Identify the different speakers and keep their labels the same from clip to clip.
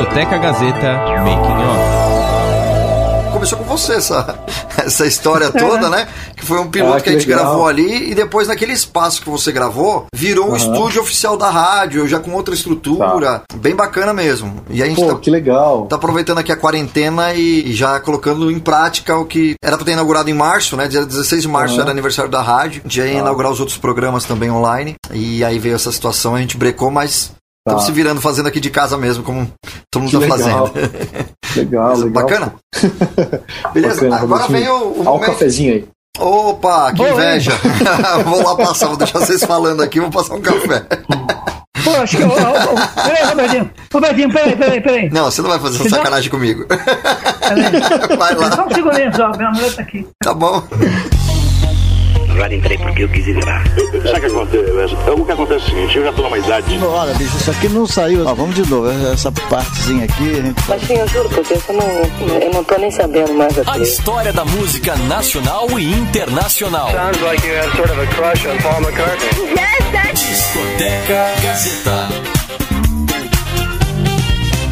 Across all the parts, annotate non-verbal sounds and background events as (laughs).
Speaker 1: Discoteca Gazeta Making Off
Speaker 2: começou com você essa, (laughs) essa história toda, né? Que foi um piloto ah, que, que, a gente legal. gravou ali e depois naquele espaço que você gravou, virou uhum. um estúdio oficial da rádio, já com outra estrutura. Tá. Bem bacana mesmo. E a gente
Speaker 3: Pô, tá, que legal.
Speaker 2: Tá aproveitando aqui a quarentena e, e, já colocando em prática o que era para ter inaugurado em março, né? Dia 16 de março uhum. era aniversário da rádio. Já ia inaugurar os outros programas também online. E aí veio essa situação, a gente brecou, mas Estamos tá. se virando fazendo aqui de casa mesmo, como todo mundo está fazendo.
Speaker 3: Legal, legal.
Speaker 2: Bacana? (laughs) Beleza, Bacana, agora vem o, o
Speaker 3: Olha o cafezinho aí.
Speaker 2: Opa, que Boa, inveja! (laughs) (laughs) vou lá passar, vou deixar vocês falando aqui, vou passar um café.
Speaker 4: Pô, acho que. peraí, Robertinho. Robertinho, peraí, peraí, peraí.
Speaker 2: Não, você não vai fazer essa sacanagem comigo.
Speaker 4: vai lá. Só um segundinho só, minha mulher tá aqui.
Speaker 2: Tá bom
Speaker 5: já entrei porque eu quis ir lá.
Speaker 6: Sabe o que acontece? É o que acontece é o seguinte, eu já tô numa idade.
Speaker 3: Olha, bicho, isso aqui não saiu. Ó, vamos de novo, essa partezinha aqui. Gente...
Speaker 5: Mas sim, eu juro por Deus, eu não, eu não tô nem sabendo mais
Speaker 7: aqui. A história da música nacional e internacional. Sounds like you have sort of a crush on Paul McCartney. Yes, that's... Discoteca
Speaker 2: Gazeta.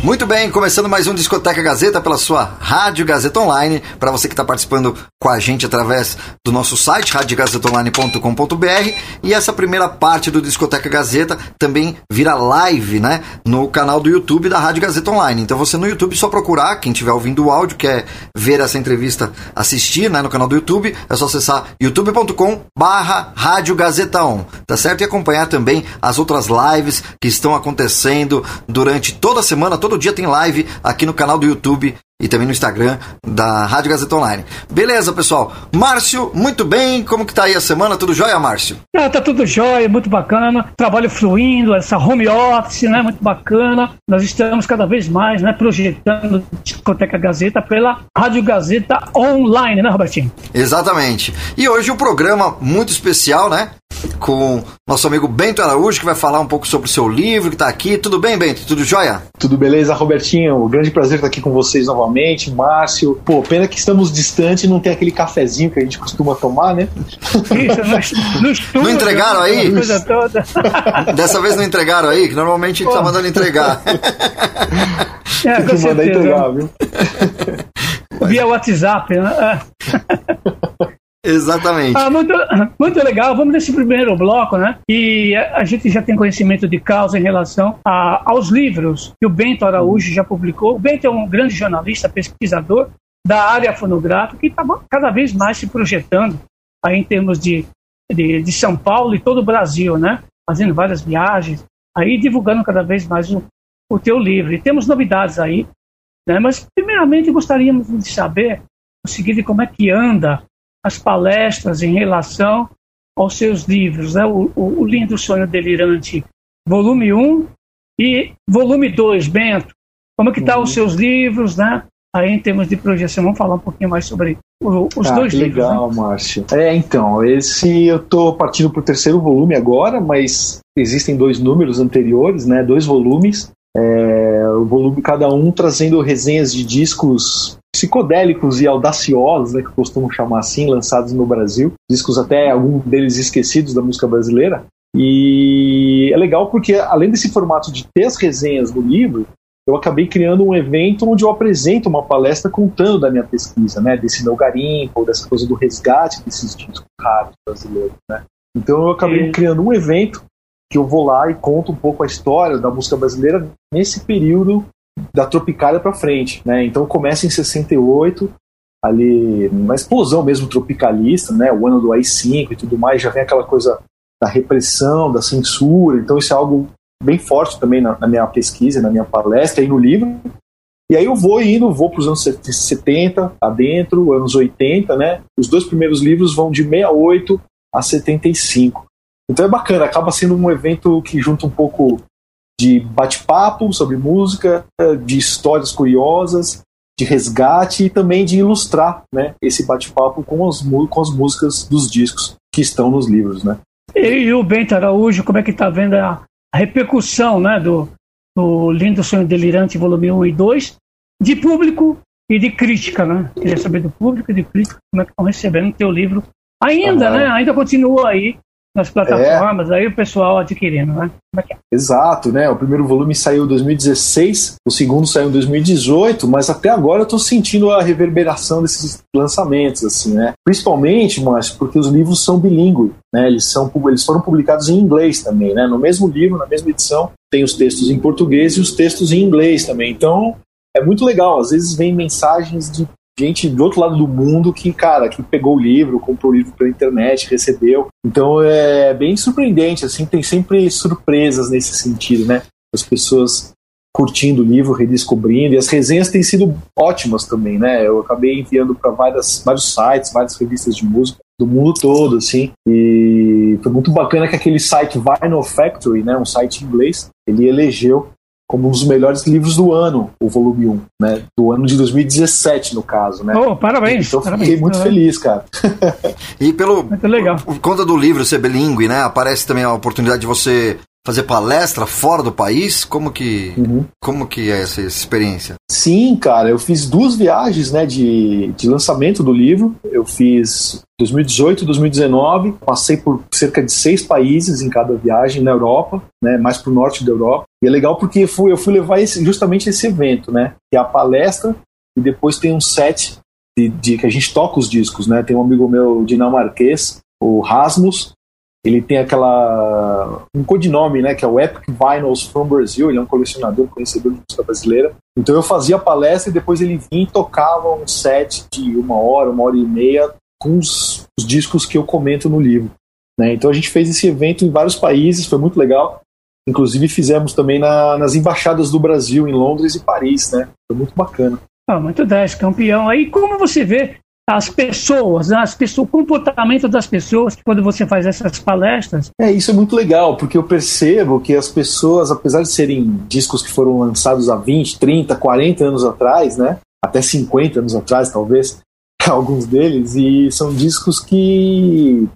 Speaker 2: Muito bem, começando mais um Discoteca Gazeta pela sua Rádio Gazeta Online. Para você que está participando com a gente através do nosso site radiogazetaonline.com.br e essa primeira parte do Discoteca Gazeta também vira live, né, no canal do YouTube da Rádio Gazeta Online. Então você no YouTube só procurar, quem estiver ouvindo o áudio, quer ver essa entrevista, assistir, né, no canal do YouTube, é só acessar youtube.com/barra Rádio Gazeta On, tá certo? E acompanhar também as outras lives que estão acontecendo durante toda a semana, todo dia tem live aqui no canal do YouTube e também no Instagram da Rádio Gazeta Online. Beleza, pessoal? Márcio, muito bem. Como que tá aí a semana? Tudo jóia, Márcio?
Speaker 4: Ah, tá tudo jóia, muito bacana. Trabalho fluindo, essa home office, né? Muito bacana. Nós estamos cada vez mais, né? Projetando Discoteca Gazeta pela Rádio Gazeta Online, né, Robertinho?
Speaker 2: Exatamente. E hoje um programa muito especial, né? com nosso amigo Bento Araújo, que vai falar um pouco sobre o seu livro, que está aqui. Tudo bem, Bento? Tudo jóia?
Speaker 3: Tudo beleza, Robertinho. Um grande prazer estar aqui com vocês novamente. Márcio. Pô, pena que estamos distantes e não tem aquele cafezinho que a gente costuma tomar, né?
Speaker 4: Isso, no, (laughs) no estúdio,
Speaker 2: não entregaram aí? (laughs) Dessa vez não entregaram aí, que normalmente a gente tá mandando entregar.
Speaker 4: É, tem que mandar entregar, viu? Via WhatsApp, né? (laughs)
Speaker 2: Exatamente.
Speaker 4: Ah, muito, muito legal. Vamos nesse primeiro bloco, né? E a, gente já tem conhecimento de causa em relação a, aos livros que o Bento Araújo já publicou. O Bento é um grande jornalista, pesquisador da área fonográfica que está cada vez mais se projetando aí em termos de, de, de, São Paulo e todo o Brasil, né? Fazendo várias viagens, aí divulgando cada vez mais o, o teu livro. E temos novidades aí, né? Mas primeiramente gostaríamos de saber o seguinte, como é que anda as palestras em relação aos seus livros, né? o, o, o Lindo Sonho Delirante, volume 1 e volume 2, Bento. Como é que estão tá uhum. os seus livros, né? Aí em termos de projeção, vamos falar um pouquinho mais sobre o, os ah, dois livros.
Speaker 3: Legal, né? Márcio. É, então, esse eu estou partindo para o terceiro volume agora, mas existem dois números anteriores, né? Dois volumes. É, o volume cada um trazendo resenhas de discos psicodélicos e audaciosos, né, que costumo chamar assim, lançados no Brasil, discos até alguns deles esquecidos da música brasileira. E é legal porque, além desse formato de ter as resenhas do livro, eu acabei criando um evento onde eu apresento uma palestra contando da minha pesquisa, né, desse meu garimpo, dessa coisa do resgate desses discos raros brasileiros, né. Então eu acabei criando um evento que eu vou lá e conto um pouco a história da música brasileira nesse período da Tropicália para frente, né? Então começa em 68, ali uma explosão mesmo tropicalista, né? O ano do AI-5 e tudo mais, já vem aquela coisa da repressão, da censura, então isso é algo bem forte também na, na minha pesquisa, na minha palestra e no livro. E aí eu vou indo, vou para os anos 70 adentro, anos 80, né? Os dois primeiros livros vão de 68 a 75. Então é bacana, acaba sendo um evento que junta um pouco de bate-papo sobre música, de histórias curiosas, de resgate e também de ilustrar né, esse bate-papo com, as, com as músicas dos discos que estão nos livros. Né.
Speaker 4: E, o Bento Araújo, como é que está vendo a, a repercussão né, do, do Lindo Sonho Delirante, volume 1 e 2, de público e de crítica, né? Queria saber do público e de crítica como é que estão recebendo o teu livro. Ainda, né? Ainda continua aí nas plataformas, é. aí o pessoal adquirindo, né?
Speaker 3: É é? Exato, né? O primeiro volume saiu em 2016, o segundo saiu em 2018, mas até agora eu tô sentindo a reverberação desses lançamentos, assim, né? Principalmente, mas porque os livros são bilíngues, né? Eles, são, eles foram publicados em inglês também, né? No mesmo livro, na mesma edição, tem os textos em português e os textos em inglês também. Então, é muito legal. Às vezes vem mensagens de gente do outro lado do mundo que, cara, que pegou o livro, comprou o livro pela internet, recebeu. Então é bem surpreendente, assim, tem sempre surpresas nesse sentido, né? As pessoas curtindo o livro, redescobrindo, e as resenhas têm sido ótimas também, né? Eu acabei enviando para vários sites, várias revistas de música do mundo todo, assim, e foi muito bacana que aquele site Vinyl Factory, né, um site inglês, ele elegeu como um dos melhores livros do ano, o volume 1, né? Do ano de 2017, no caso, né?
Speaker 4: Oh, parabéns!
Speaker 3: Então
Speaker 4: parabéns,
Speaker 3: fiquei muito
Speaker 4: parabéns.
Speaker 3: feliz, cara.
Speaker 2: e pelo
Speaker 4: muito legal.
Speaker 2: Por conta do livro ser bilíngue, né? Aparece também a oportunidade de você fazer palestra fora do país? Como que, uhum. como que é essa, essa, experiência?
Speaker 3: Sim, cara, eu fiz duas viagens né, de, de lançamento do livro. Eu fiz 2018 e 2019, passei por cerca de seis países em cada viagem na Europa, né, mais para o norte da Europa. E é legal porque eu fui, eu fui levar esse, justamente esse evento, né? Que é a palestra e depois tem um set de, de, que a gente toca os discos, né? Tem um amigo meu dinamarquês, o Rasmus, ele tem aquela um codinome, né, que é o Epic Vinyls from Brazil, ele é um colecionador, conhecedor de música brasileira. Então eu fazia palestra e depois ele vinha e tocava um set de uma hora, uma hora e meia com os, os discos que eu comento no livro. Né? Então a gente fez esse evento em vários países, foi muito legal. Inclusive fizemos também na, nas embaixadas do Brasil, em Londres e Paris, né? Foi muito bacana.
Speaker 4: Ah, muito 10, campeão. Aí como você vê as pessoas, as pessoas, o comportamento das pessoas quando você faz essas palestras.
Speaker 3: É, isso é muito legal, porque eu percebo que as pessoas, apesar de serem discos que foram lançados há 20, 30, 40 anos atrás, né? Até 50 anos atrás, talvez, (laughs) alguns deles, e são discos que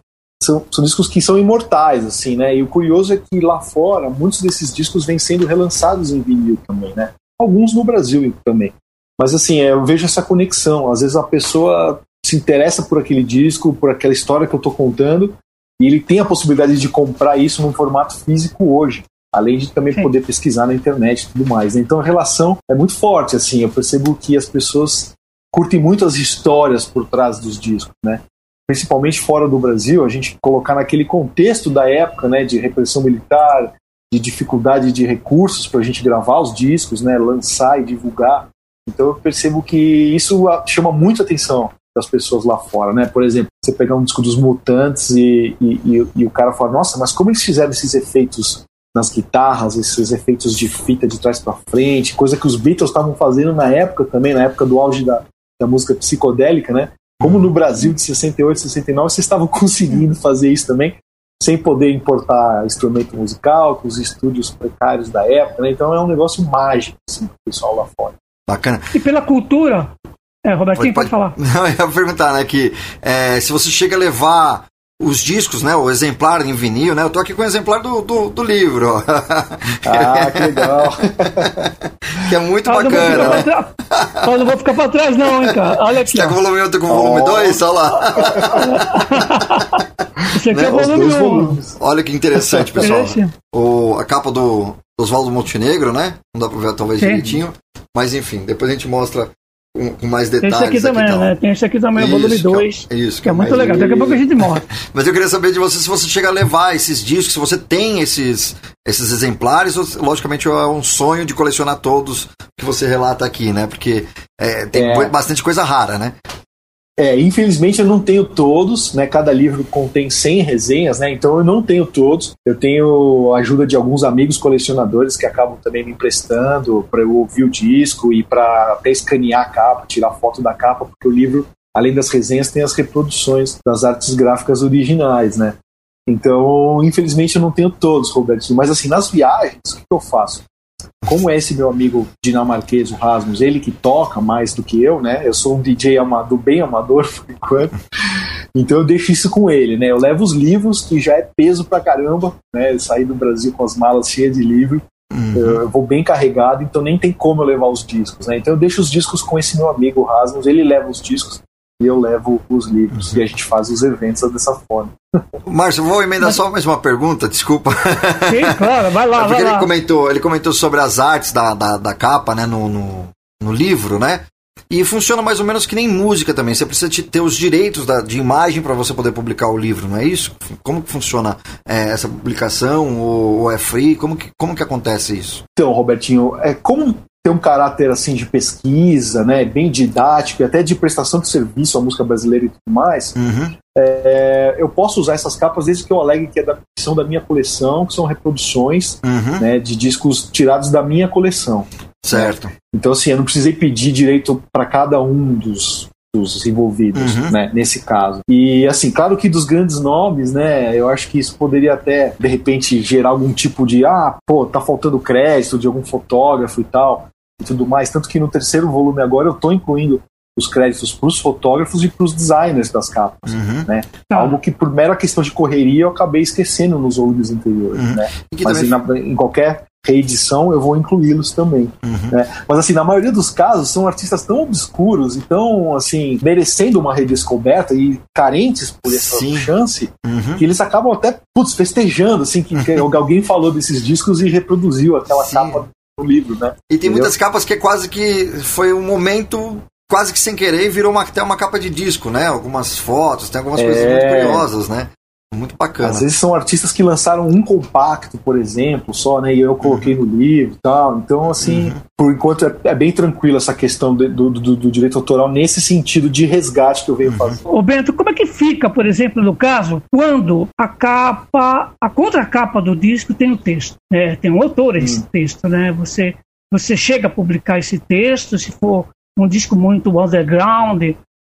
Speaker 3: são, são, discos que são imortais, assim, né? E o curioso é que lá fora, muitos desses discos vêm sendo relançados em vinil também, né? Alguns no Brasil também. Mas assim, é, eu vejo essa conexão. Às vezes a pessoa se interessa por aquele disco, por aquela história que eu estou contando, e ele tem a possibilidade de comprar isso num formato físico hoje, além de também Sim. poder pesquisar na internet e tudo mais. Né? Então a relação é muito forte, assim, eu percebo que as pessoas curtem muito as histórias por trás dos discos, né? Principalmente fora do Brasil, a gente colocar naquele contexto da época, né, de repressão militar, de dificuldade de recursos para a gente gravar os discos, né, lançar e divulgar. Então eu percebo que isso chama muito a atenção das pessoas lá fora, né? Por exemplo, você pegar um disco dos Mutantes e, e, e, e o cara fala, nossa, mas como eles fizeram esses efeitos nas guitarras, esses efeitos de fita de trás para frente, coisa que os Beatles estavam fazendo na época também, na época do auge da, da música psicodélica, né? Como no Brasil de 68, 69, vocês estavam conseguindo fazer isso também, sem poder importar instrumento musical, com os estúdios precários da época, né? Então é um negócio mágico, assim, pro pessoal lá fora.
Speaker 2: Bacana.
Speaker 4: E pela cultura. É, Robertinho, pode, pode,
Speaker 2: pode falar. (laughs) Não, eu ia perguntar, né, que é, se você chega a levar os discos, né, o exemplar em vinil, né, eu tô aqui com o exemplar do, do, do livro. (laughs)
Speaker 3: Ah, que legal. (laughs)
Speaker 2: que é muito ah, bacana.
Speaker 4: Não não vou ficar pra trás não, hein, cara. Olha aqui.
Speaker 2: Você tá com o volume 1, eu tô com o volume 2, olha lá. (laughs)
Speaker 4: Esse aqui né? é o volume 1.
Speaker 2: Olha que interessante, pessoal. O, a capa do Oswaldo Montenegro, né? Não dá pra ver talvez Sim. direitinho. Mas enfim, depois a gente mostra com, com mais detalhes.
Speaker 4: Tem esse aqui também, né? Tem esse aqui também, isso, o volume 2.
Speaker 2: Que é, isso,
Speaker 4: que, é, é muito legal. Daqui a pouco a gente mostra. (laughs)
Speaker 2: Mas eu queria saber de você se você chega a levar esses discos, se você tem esses, esses exemplares, ou, logicamente é um sonho de colecionar todos que você relata aqui, né? Porque é, tem é. bastante coisa rara, né?
Speaker 3: É, infelizmente eu não tenho todos, né? Cada livro contém 100 resenhas, né? Então eu não tenho todos. Eu tenho a ajuda de alguns amigos colecionadores que acabam também me emprestando para eu ouvir o disco e para até escanear a capa, tirar foto da capa, porque o livro, além das resenhas, tem as reproduções das artes gráficas originais, né? Então, infelizmente eu não tenho todos, Roberto. Mas assim, nas viagens, o que eu faço? Como é esse meu amigo dinamarquês, o Rasmus, ele que toca mais do que eu, né? Eu sou um DJ amador, bem amador (laughs) por enquanto. Então eu deixo isso com ele, né? Eu levo os livros, que já é peso pra caramba, né? Eu saí do Brasil com as malas cheias de livro. Uhum. Eu vou bem carregado, então nem tem como eu levar os discos, né? Então eu deixo os discos com esse meu amigo, o Rasmus, ele leva os discos. E eu levo os livros. Uhum. E a gente faz os eventos dessa forma.
Speaker 2: Márcio, vou emendar Mas... só mais uma pergunta, desculpa.
Speaker 4: Sim, claro, vai lá,
Speaker 2: Porque
Speaker 4: vai
Speaker 2: ele
Speaker 4: lá.
Speaker 2: Comentou, ele comentou sobre as artes da, da, da capa, né, no, no, no, livro, né? E funciona mais ou menos que nem música também. Você precisa ter os direitos da, de imagem para você poder publicar o livro, não é isso? Como que funciona é, essa publicação? Ou, ou, é free? Como que, como que acontece isso?
Speaker 3: Então, Robertinho, é como tem um caráter assim de pesquisa, né, bem didático e até de prestação de serviço à música brasileira e tudo mais,
Speaker 2: uhum.
Speaker 3: é, eu posso usar essas capas desde que eu alegue que, é da, são da minha coleção, que são reproduções
Speaker 2: uhum.
Speaker 3: né, de discos tirados da minha coleção.
Speaker 2: Certo.
Speaker 3: Né? Então, assim, eu não precisei pedir direito para cada um dos, dos envolvidos,
Speaker 2: uhum.
Speaker 3: né, nesse caso. E assim, claro que dos grandes nomes, né, eu acho que isso poderia até de repente gerar algum tipo de ah, pô, tá faltando crédito de algum fotógrafo e tal e tudo mais, tanto que no terceiro volume agora eu tô incluindo os créditos para os fotógrafos e para os designers das capas,
Speaker 2: uhum.
Speaker 3: né? Ah. Algo que por mera questão de correria eu acabei esquecendo nos volumes anteriores,
Speaker 2: uhum.
Speaker 3: né? Mas também... na, em qualquer reedição eu vou incluí-los também.
Speaker 2: Uhum.
Speaker 3: Né? Mas assim, na maioria dos casos são artistas tão obscuros e tão assim, merecendo uma redescoberta e carentes por essa
Speaker 2: Sim.
Speaker 3: chance,
Speaker 2: uhum.
Speaker 3: que eles acabam até putz, festejando, assim, que, (laughs) que alguém falou desses discos e reproduziu aquela
Speaker 2: Sim.
Speaker 3: capa no livro, né?
Speaker 2: E tem
Speaker 3: Entendeu?
Speaker 2: muitas capas que é quase que foi um momento quase que sem querer virou uma, até uma capa de disco, né? Algumas fotos, tem algumas
Speaker 3: É.
Speaker 2: coisas muito curiosas, né? Muito bacana.
Speaker 3: Às vezes são artistas que lançaram um compacto, por exemplo, só, né? E eu coloquei no livro e tal. Então, assim,
Speaker 2: Uhum.
Speaker 3: por enquanto é, é bem tranquilo essa questão de- do, do- do direito autoral nesse sentido de resgate que eu
Speaker 2: Uhum.
Speaker 3: venho fazendo.
Speaker 4: Ô Bento, como é que fica, por exemplo, no caso, quando a capa, a contracapa do disco tem o texto, né? tem um autor esse texto, né? Você, você chega a publicar esse texto, se for um disco muito underground,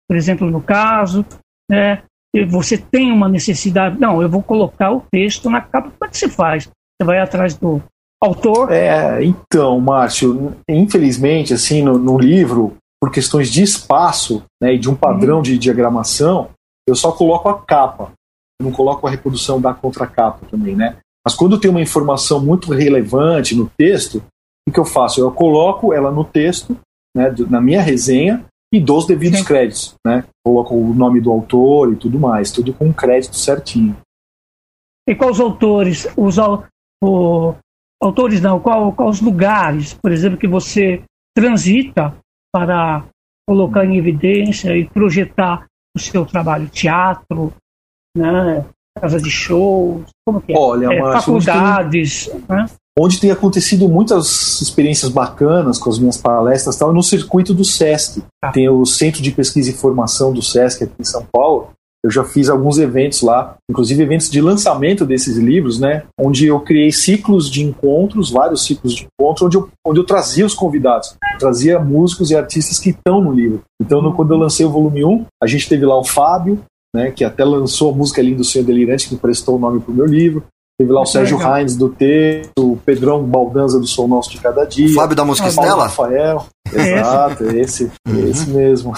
Speaker 4: por exemplo, no caso, né? Você tem uma necessidade, não, eu vou colocar o texto na capa, como é que se faz? Você vai atrás do autor,
Speaker 3: É, então, Márcio, infelizmente, assim, no, no livro, por questões de espaço né, e de um padrão de diagramação, eu só coloco a capa. Eu não coloco a reprodução da contracapa também, né? Mas quando tem uma informação muito relevante no texto, o que eu faço? Eu coloco ela no texto, né, do- na minha resenha, e dou os devidos
Speaker 4: Sim.
Speaker 3: créditos, né? Coloco o nome do autor e tudo mais, tudo com crédito certinho.
Speaker 4: E quais autores, os o- autores não, qual, quais os lugares, por exemplo, que você transita para colocar em evidência e projetar o seu trabalho, teatro, né, casa de shows, como que é?
Speaker 3: Olha,
Speaker 4: É, faculdades, né?
Speaker 3: Onde tem acontecido muitas experiências bacanas com as minhas palestras tal, no circuito do SESC.
Speaker 4: Tá.
Speaker 3: Tem o Centro de Pesquisa e Formação do SESC aqui em São Paulo. Eu já fiz alguns eventos lá, inclusive eventos de lançamento desses livros, né? Onde eu criei ciclos de encontros, vários ciclos de encontros, onde eu, onde eu trazia os convidados, trazia músicos e artistas que estão no livro. Então, no- quando eu lancei o volume 1, a gente teve lá o Fábio, né? Que até lançou a música Lindo Sonho Delirante, que prestou o nome pro meu livro. Teve lá o Sérgio
Speaker 4: legal.
Speaker 3: Reins do texto, o Pedrão Baldanza do Som Nosso de Cada Dia.
Speaker 2: O Fábio da música
Speaker 4: Ah,
Speaker 2: Estela?
Speaker 3: Rafael. (laughs)
Speaker 4: É
Speaker 3: Exato, é esse, é esse mesmo.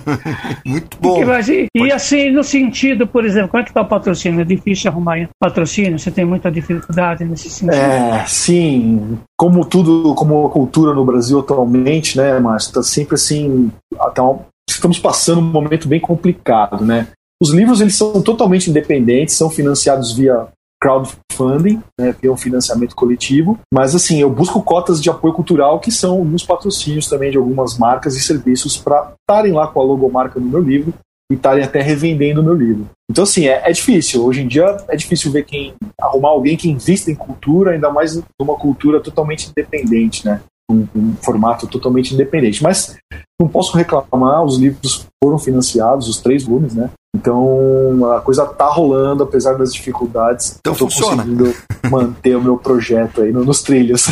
Speaker 3: (laughs)
Speaker 2: Muito bom.
Speaker 4: e- e assim, no sentido, por exemplo, como é que está o patrocínio? É difícil arrumar patrocínio? Você tem muita dificuldade nesse sentido?
Speaker 3: É, sim, como tudo, como a cultura no Brasil atualmente, né, Márcio, está sempre assim, até um- estamos passando um momento bem complicado, né? Os livros eles são totalmente independentes, são financiados via crowdfunding, né, via um financiamento coletivo, mas assim, eu busco cotas de apoio cultural que são alguns patrocínios também de algumas marcas e serviços para estarem lá com a logomarca no meu livro e estarem até revendendo o meu livro. Então, assim, é, é difícil. Hoje em dia é difícil ver quem arrumar alguém que invista em cultura, ainda mais numa cultura totalmente independente, né? Um, um formato totalmente independente. Mas não posso reclamar, os livros foram financiados, os três volumes, né? Então a coisa tá rolando, apesar das dificuldades.
Speaker 2: Então
Speaker 3: eu tô
Speaker 2: funciona.
Speaker 3: conseguindo manter o meu projeto aí no- nos trilhos.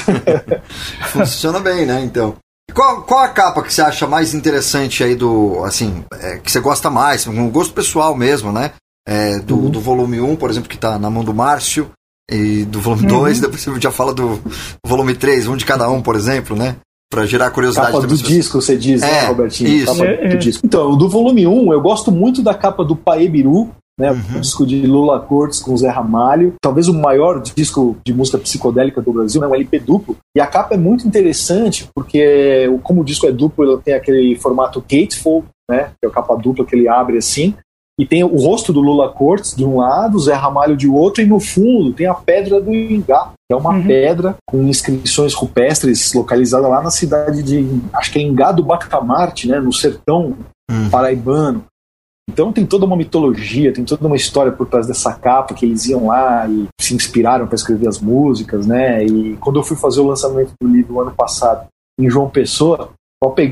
Speaker 3: (laughs)
Speaker 2: Funciona bem, né? Então. Qual, qual a capa que você acha mais interessante aí do. Assim, é, que você gosta mais, um gosto pessoal mesmo, né? É, do,
Speaker 3: Uhum.
Speaker 2: do volume 1, por exemplo, que tá na mão do Márcio, e do volume 2, depois você já fala do volume 3, um de cada um, por exemplo, né? Pra gerar curiosidade
Speaker 3: capa do
Speaker 2: pessoas.
Speaker 3: disco, você diz,
Speaker 2: É,
Speaker 3: né, Robertinho?
Speaker 2: isso.
Speaker 3: Capa
Speaker 4: É,
Speaker 3: do
Speaker 4: é.
Speaker 3: disco. Então, do volume 1, eu gosto muito da capa do Paebiru, né, o disco de Lula Cortes com Zé Ramalho, talvez o maior disco de música psicodélica do Brasil, né, um LP duplo. E a capa é muito interessante porque, como o disco é duplo, ele tem aquele formato gatefold, né? Que é a capa dupla que ele abre assim. E tem o rosto do Lula Cortes de um lado, Zé Ramalho de outro, e no fundo tem a Pedra do Ingá, que é uma uhum. pedra com inscrições rupestres localizada lá na cidade de, acho que é Ingá do Bacamarte, né, no sertão uhum. paraibano. Então tem toda uma mitologia, tem toda uma história por trás dessa capa que eles iam lá e se inspiraram para escrever as músicas, né? E quando eu fui fazer o lançamento do livro ano passado em João Pessoa,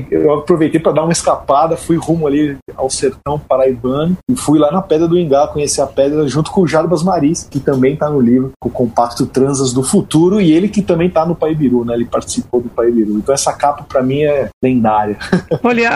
Speaker 3: eu aproveitei para dar uma escapada, fui rumo ali ao sertão paraibano e fui lá na Pedra do Ingá conhecer a pedra junto com o Jarbas Maris, que também está no livro, com o compacto Transas do Futuro, e ele que também está no Paibiru, né? Ele participou do Paibiru. Então essa capa para mim é lendária. (laughs)
Speaker 4: Olha,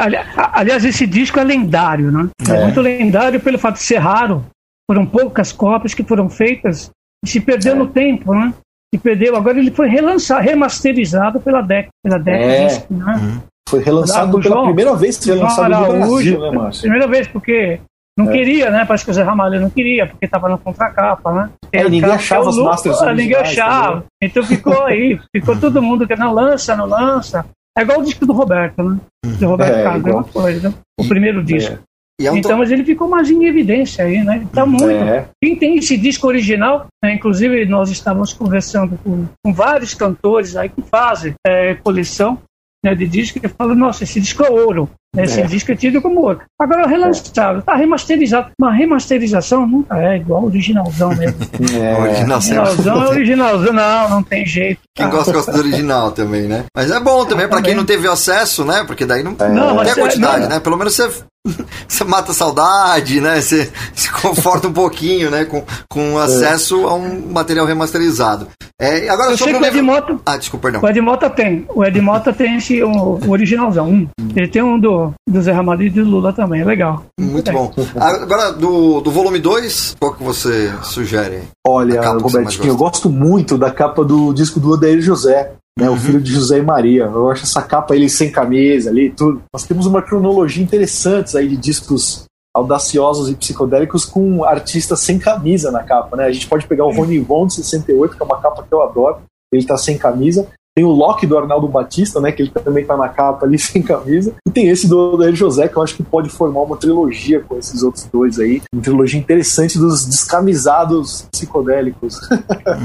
Speaker 4: aliás, esse disco é lendário, né? É. é muito lendário pelo fato de ser raro. Foram poucas cópias que foram feitas e se perdeu é. no tempo, né? E perdeu. Agora ele foi relançado, remasterizado pela DEC, pela DEC
Speaker 3: é. Disc, né? Uhum. Foi relançado pela João, primeira vez que foi lançado no Brasil, né, Márcio?
Speaker 4: Primeira vez, porque não é. queria, né? Parece que o Zé Ramalho não queria, porque estava na contracapa, né?
Speaker 3: É, ninguém achava os Masters
Speaker 4: originais. Ninguém achava. Também. Então ficou aí, ficou todo mundo que não lança, não lança. É igual o disco do Roberto, né? Do Roberto é, Carlos, igual... coisa. Né? O primeiro é. disco. É um então, mas ele ficou mais em evidência aí, né? Tá muito. É. Quem tem esse disco original, né? inclusive nós estávamos conversando com, com vários cantores aí que fazem é, coleção né, de disco que fala, nossa, esse disco é ouro. Né, esse é. disco é tido como ouro. Agora, relançado, tá remasterizado. Uma remasterização nunca é igual originalzão mesmo. (laughs) É. Originalzão é originalzão, não, não tem jeito.
Speaker 2: Quem gosta, gosta do original também, né? Mas é bom também, para quem não teve acesso, né? Porque daí não, é. não, não tem a quantidade, não. né? Pelo menos você (laughs) você mata a saudade, né? Você se conforta um pouquinho, né? Com, com acesso a um material remasterizado. É, agora
Speaker 4: Eu sei o Edmota.
Speaker 2: Ah, desculpa, perdão.
Speaker 4: O Edmota tem. O Edmota tem esse, o, o originalzão. Um. Ele tem um do, do Zé Ramalho e do Lula também. É legal.
Speaker 2: Muito é. bom. Agora, do, do volume 2, qual que você sugere?
Speaker 3: Olha, Robertinho, eu gosto muito da capa do disco do Odair José né, uhum. o filho de José e Maria. Eu acho essa capa ele sem camisa ali, tudo. Nós temos uma cronologia interessante aí de discos audaciosos e psicodélicos com artistas sem camisa na capa, né? A gente pode pegar o Rony Von de 68, que é uma capa que eu adoro, ele tá sem camisa, tem o Loki do Arnaldo Batista, né? Que ele também tá na capa ali (laughs) sem camisa. E tem esse do Odair José, que eu acho que pode formar uma trilogia com esses outros dois aí. Uma trilogia interessante dos descamisados psicodélicos. (laughs)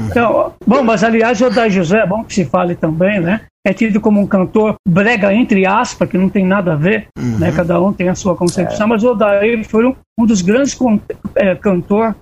Speaker 4: Então, bom, mas aliás, o Odair José, é bom que se fale também, né? É tido como um cantor brega, entre aspas, que não tem nada a ver, uhum. né? Cada um tem a sua concepção, é. mas o Odair foi um, um dos grandes é, cantor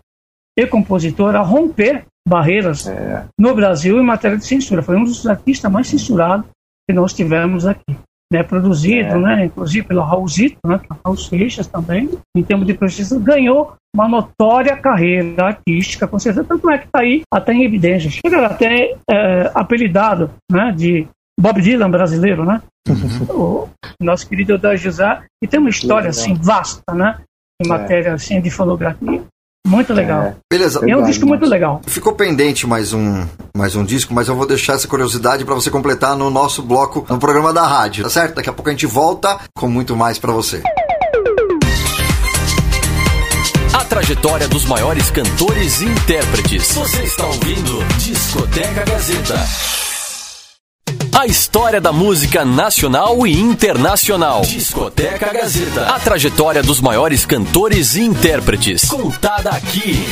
Speaker 4: e compositor a romper barreiras é. no Brasil em matéria de censura. Foi um dos artistas mais censurados que nós tivemos aqui. Né, produzido, é. né, inclusive pelo Raulzito, né, Raul Seixas também, em termos de prestígio, ganhou uma notória carreira artística, com certeza, tanto é que está aí até em evidência. Chega até é, apelidado né, de Bob Dylan brasileiro, né? Uhum. (laughs) O nosso querido da José, e tem uma história assim vasta, né? Em é. matéria assim de fonografia. Muito legal. É,
Speaker 2: Beleza.
Speaker 4: É um disco muito legal.
Speaker 2: Ficou pendente mais um, mais um disco, mas eu vou deixar essa curiosidade para você completar no nosso bloco no programa da rádio, tá certo? Daqui a pouco a gente volta com muito mais para você.
Speaker 7: A trajetória dos maiores cantores e intérpretes. Você está ouvindo Discoteca Gazeta. A história da música nacional e internacional. Discoteca Gazeta. A trajetória dos maiores cantores e intérpretes. Contada aqui.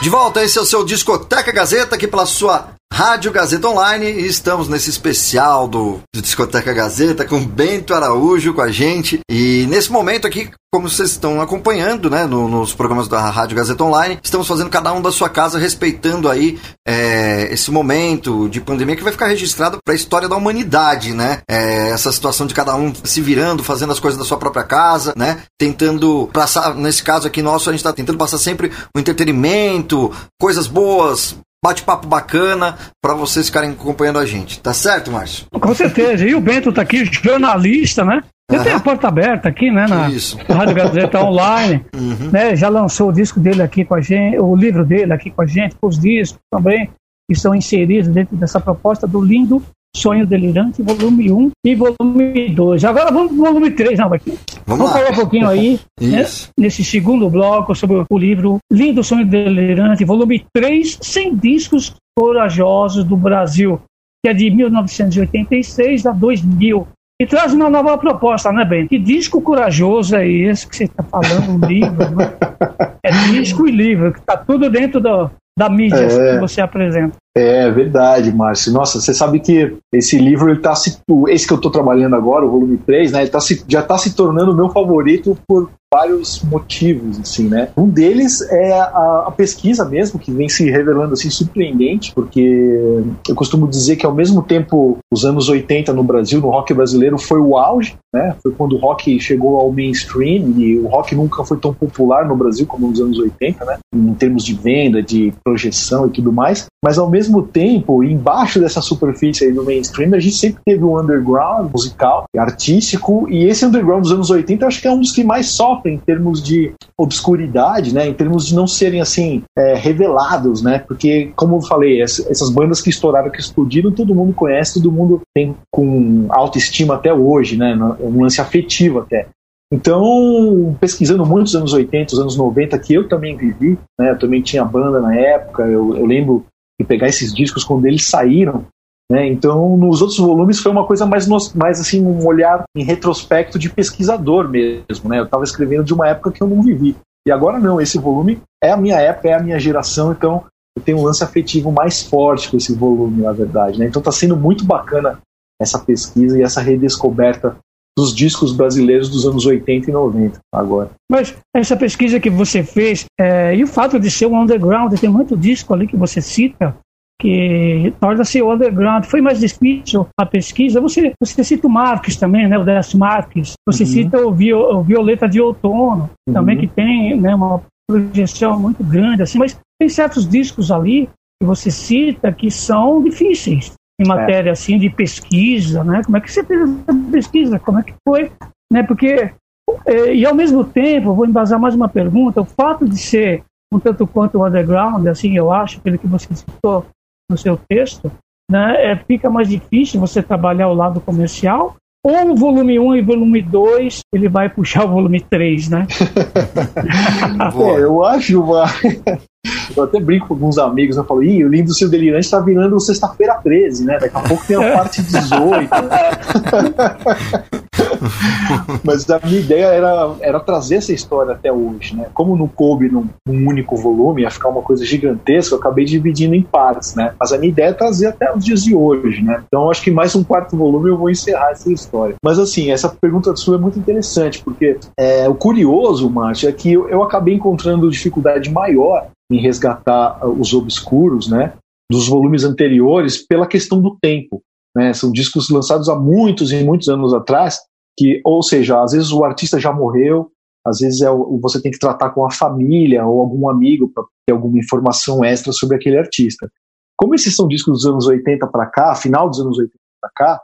Speaker 2: De volta, esse é o seu Discoteca Gazeta, aqui pela sua Rádio Gazeta Online e estamos nesse especial do, do, Discoteca Gazeta com Bento Araújo com a gente. E nesse momento aqui, como vocês estão acompanhando, né, no, nos programas da Rádio Gazeta Online, estamos fazendo cada um da sua casa, respeitando aí é, esse momento de pandemia que vai ficar registrado para a história da humanidade, né? É, essa situação de cada um se virando, fazendo as coisas da sua própria casa, né? Tentando passar, nesse caso aqui nosso, a gente está tentando passar sempre o entretenimento, coisas boas, bate-papo bacana para vocês ficarem acompanhando a gente. Tá certo, Márcio?
Speaker 4: Com certeza. E o Bento tá aqui, jornalista, né? Ele uhum. tem a porta aberta aqui, né? Na Isso. (laughs) Rádio Gazeta (laughs) Online. Uhum. Né, já lançou o disco dele aqui com a gente, o livro dele aqui com a gente, os discos também, que são inseridos dentro dessa proposta do lindo Sonho Delirante, volume 1 e volume 2. Agora vamos pro volume 3, não, aqui. Vamos, vamos falar um pouquinho aí, (laughs) né, nesse segundo bloco, sobre o livro Lindo Sonho Delirante, volume 3, 100 discos corajosos do Brasil. que é de 1986 a 2000. E traz uma nova proposta, né, Ben? Que disco corajoso é esse que você está falando, um livro, né? (laughs) É disco e livro, que está tudo dentro do, da mídia é, que você apresenta.
Speaker 3: É verdade, Márcio. Nossa, você sabe que esse livro, ele tá se, esse que eu estou trabalhando agora, o volume 3, né, ele tá se, já está se tornando o meu favorito por vários motivos, assim, né? Um deles é a, a, pesquisa mesmo, que vem se revelando assim surpreendente, porque eu costumo dizer que ao mesmo tempo, os anos 80 no Brasil, no rock brasileiro, foi o auge, né? Foi quando o rock chegou ao mainstream e o rock nunca foi tão popular no Brasil como nos anos 80, né? Em termos de venda, de projeção e tudo mais. Mas ao mesmo tempo, embaixo dessa superfície aí do mainstream, a gente sempre teve o underground musical, artístico, e esse underground dos anos 80 eu acho que é um dos que mais sofre em termos de obscuridade, né? Em termos de não serem assim é, revelados, né? Porque, como eu falei, essas bandas que estouraram, que explodiram, todo mundo conhece, todo mundo tem com autoestima até hoje, né? Um lance afetivo até. Então, pesquisando muitos anos 80, os anos 90, que eu também vivi, né? Eu também tinha banda na época, eu, eu lembro de pegar esses discos quando eles saíram, né? Então, nos outros volumes foi uma coisa mais, mais assim, um olhar em retrospecto de pesquisador mesmo. Né? Eu estava escrevendo de uma época que eu não vivi. E agora não, esse volume é a minha época, é a minha geração, então eu tenho um lance afetivo mais forte com esse volume, na verdade. Né? Então está sendo muito bacana essa pesquisa e essa redescoberta dos discos brasileiros dos anos 80 e 90 agora.
Speaker 4: Mas essa pesquisa que você fez, é, e o fato de ser um underground, tem muito disco ali que você cita, que torna-se o underground. Foi mais difícil a pesquisa. Você, você cita o Marques também, né? o Décio Marques. Você uhum. cita o, Viol, o, Violeta de Outono, uhum. também que tem né, uma projeção muito grande. assim. Mas tem certos discos ali que você cita que são difíceis em matéria é. assim de pesquisa, né? Como é que você fez essa pesquisa? Como é que foi? Né? Porque é, e ao mesmo tempo, vou embasar mais uma pergunta, o fato de ser um tanto quanto o underground, assim, eu acho, pelo que você citou, no seu texto, né, é, fica mais difícil você trabalhar o lado comercial, ou o volume 1 e volume 2, ele vai puxar o volume 3, né? (laughs) (laughs)
Speaker 3: é, eu acho uma... Eu até brinco com alguns amigos, eu falo, ih, o lindo seu delirante está virando sexta-feira 13, né? Daqui a pouco tem a parte 18. (laughs) Mas a minha ideia era, era trazer essa história até hoje, né? Como não coube num, num, único volume, ia ficar uma coisa gigantesca, eu acabei dividindo em partes, né? Mas a minha ideia é trazer até os dias de hoje, né? Então acho que mais um quarto volume eu vou encerrar essa história. Mas assim, essa pergunta sua é muito interessante, porque é, o curioso, Márcio, é que eu, eu acabei encontrando dificuldade maior em resgatar os obscuros, né? Dos volumes anteriores pela questão do tempo. Né? São discos lançados há muitos e muitos anos atrás que, ou seja, às vezes o artista já morreu, às vezes é, você tem que tratar com a família ou algum amigo para ter alguma informação extra sobre aquele artista. Como esses são discos dos anos 80 para cá, final dos anos 80 para cá,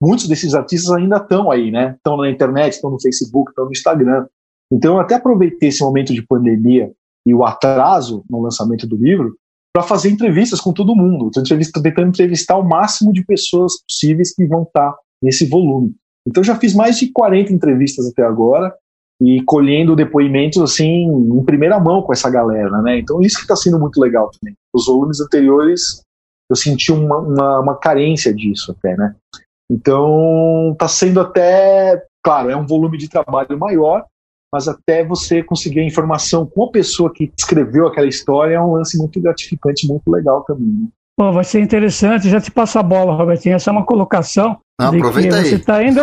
Speaker 3: muitos desses artistas ainda estão aí, né? Estão na internet, estão no Facebook, estão no Instagram. Então eu até aproveitei esse momento de pandemia e o atraso no lançamento do livro para fazer entrevistas com todo mundo. Estou tentando entrevistar o máximo de pessoas possíveis que vão estar nesse volume. Então já fiz mais de 40 entrevistas até agora e colhendo depoimentos assim em primeira mão com essa galera, né? Então isso que está sendo muito legal também. Os volumes anteriores eu senti uma, uma, uma carência disso até, né? Então está sendo até, claro, é um volume de trabalho maior, mas até você conseguir a informação com a pessoa que escreveu aquela história é um lance muito gratificante, muito legal também. Né?
Speaker 4: Pô, vai ser interessante. Já te passo a bola, Robertinho. Essa é uma colocação.
Speaker 2: Não, aproveita aí. (laughs)
Speaker 4: Você está indo,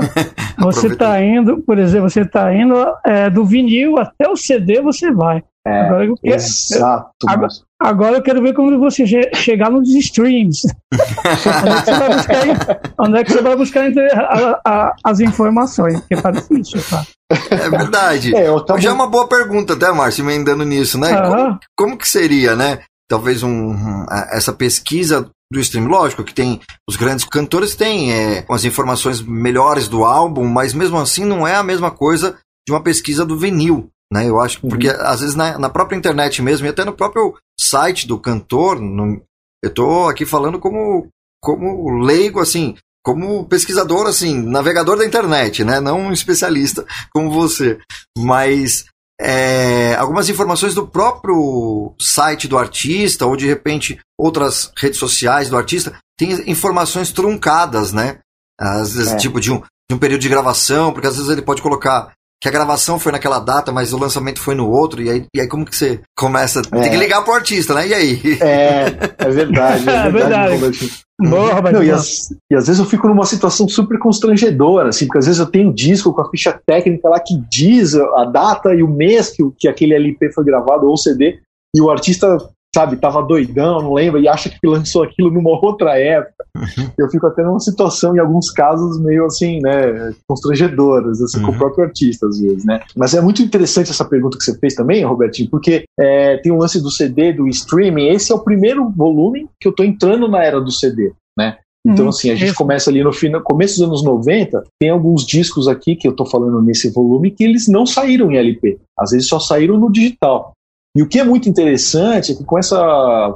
Speaker 4: você está indo, por exemplo, você está indo é, do vinil até o CD, você vai.
Speaker 3: É, agora eu quero, exato.
Speaker 4: Agora, agora, eu quero ver como você chegar nos streams. (laughs) onde, é que você vai buscar, a, a, as informações? Porque tá difícil, tá?
Speaker 2: É verdade. É, Já é uma boa pergunta, até, Márcio, emendando nisso, né? Como, como, que seria, né? talvez um, essa pesquisa do stream. Lógico que tem os grandes cantores têm é, as informações melhores do álbum, mas mesmo assim não é a mesma coisa de uma pesquisa do vinil. Né? Eu acho, porque uhum. às vezes na, na, própria internet mesmo, e até no próprio site do cantor, no, eu estou aqui falando como, como leigo, assim, como pesquisador, assim, navegador da internet, né? Não um especialista (laughs) como você. Mas é, algumas informações do próprio site do artista, ou de repente outras redes sociais do artista, tem informações truncadas, né? Às vezes,
Speaker 3: É.
Speaker 2: tipo, de um, de um período de gravação, porque às vezes ele pode colocar que a gravação foi naquela data, mas o lançamento foi no outro, e aí, e aí como que você começa? Tem que
Speaker 3: É.
Speaker 2: ligar pro artista, né? E aí?
Speaker 3: É, é verdade, é (laughs)
Speaker 4: É
Speaker 3: verdade.
Speaker 4: verdade.
Speaker 3: Robertinho.
Speaker 4: Boa.
Speaker 3: Não, e, às, e às vezes eu fico numa situação super constrangedora, assim, porque às vezes eu tenho um disco com a ficha técnica lá que diz a data e o mês que, o- que aquele LP foi gravado, ou CD, e o artista, sabe, tava doidão, não lembra, e acha que lançou aquilo numa (laughs) outra época. Eu fico até numa situação, em alguns casos, meio assim, né, constrangedoras, assim, com o
Speaker 2: Uhum.
Speaker 3: próprio artista, às vezes, né. Mas é muito interessante essa pergunta que você fez também, Robertinho, porque é, tem um lance do CD, do streaming, esse é o primeiro volume que eu tô entrando na era do CD, né. Então,
Speaker 4: Uhum,
Speaker 3: assim, a gente
Speaker 4: isso.
Speaker 3: começa ali no final, começo dos anos 90, tem alguns discos aqui que eu tô falando nesse volume que eles não saíram em LP. Às vezes só saíram no digital. E o que é muito interessante é que com essa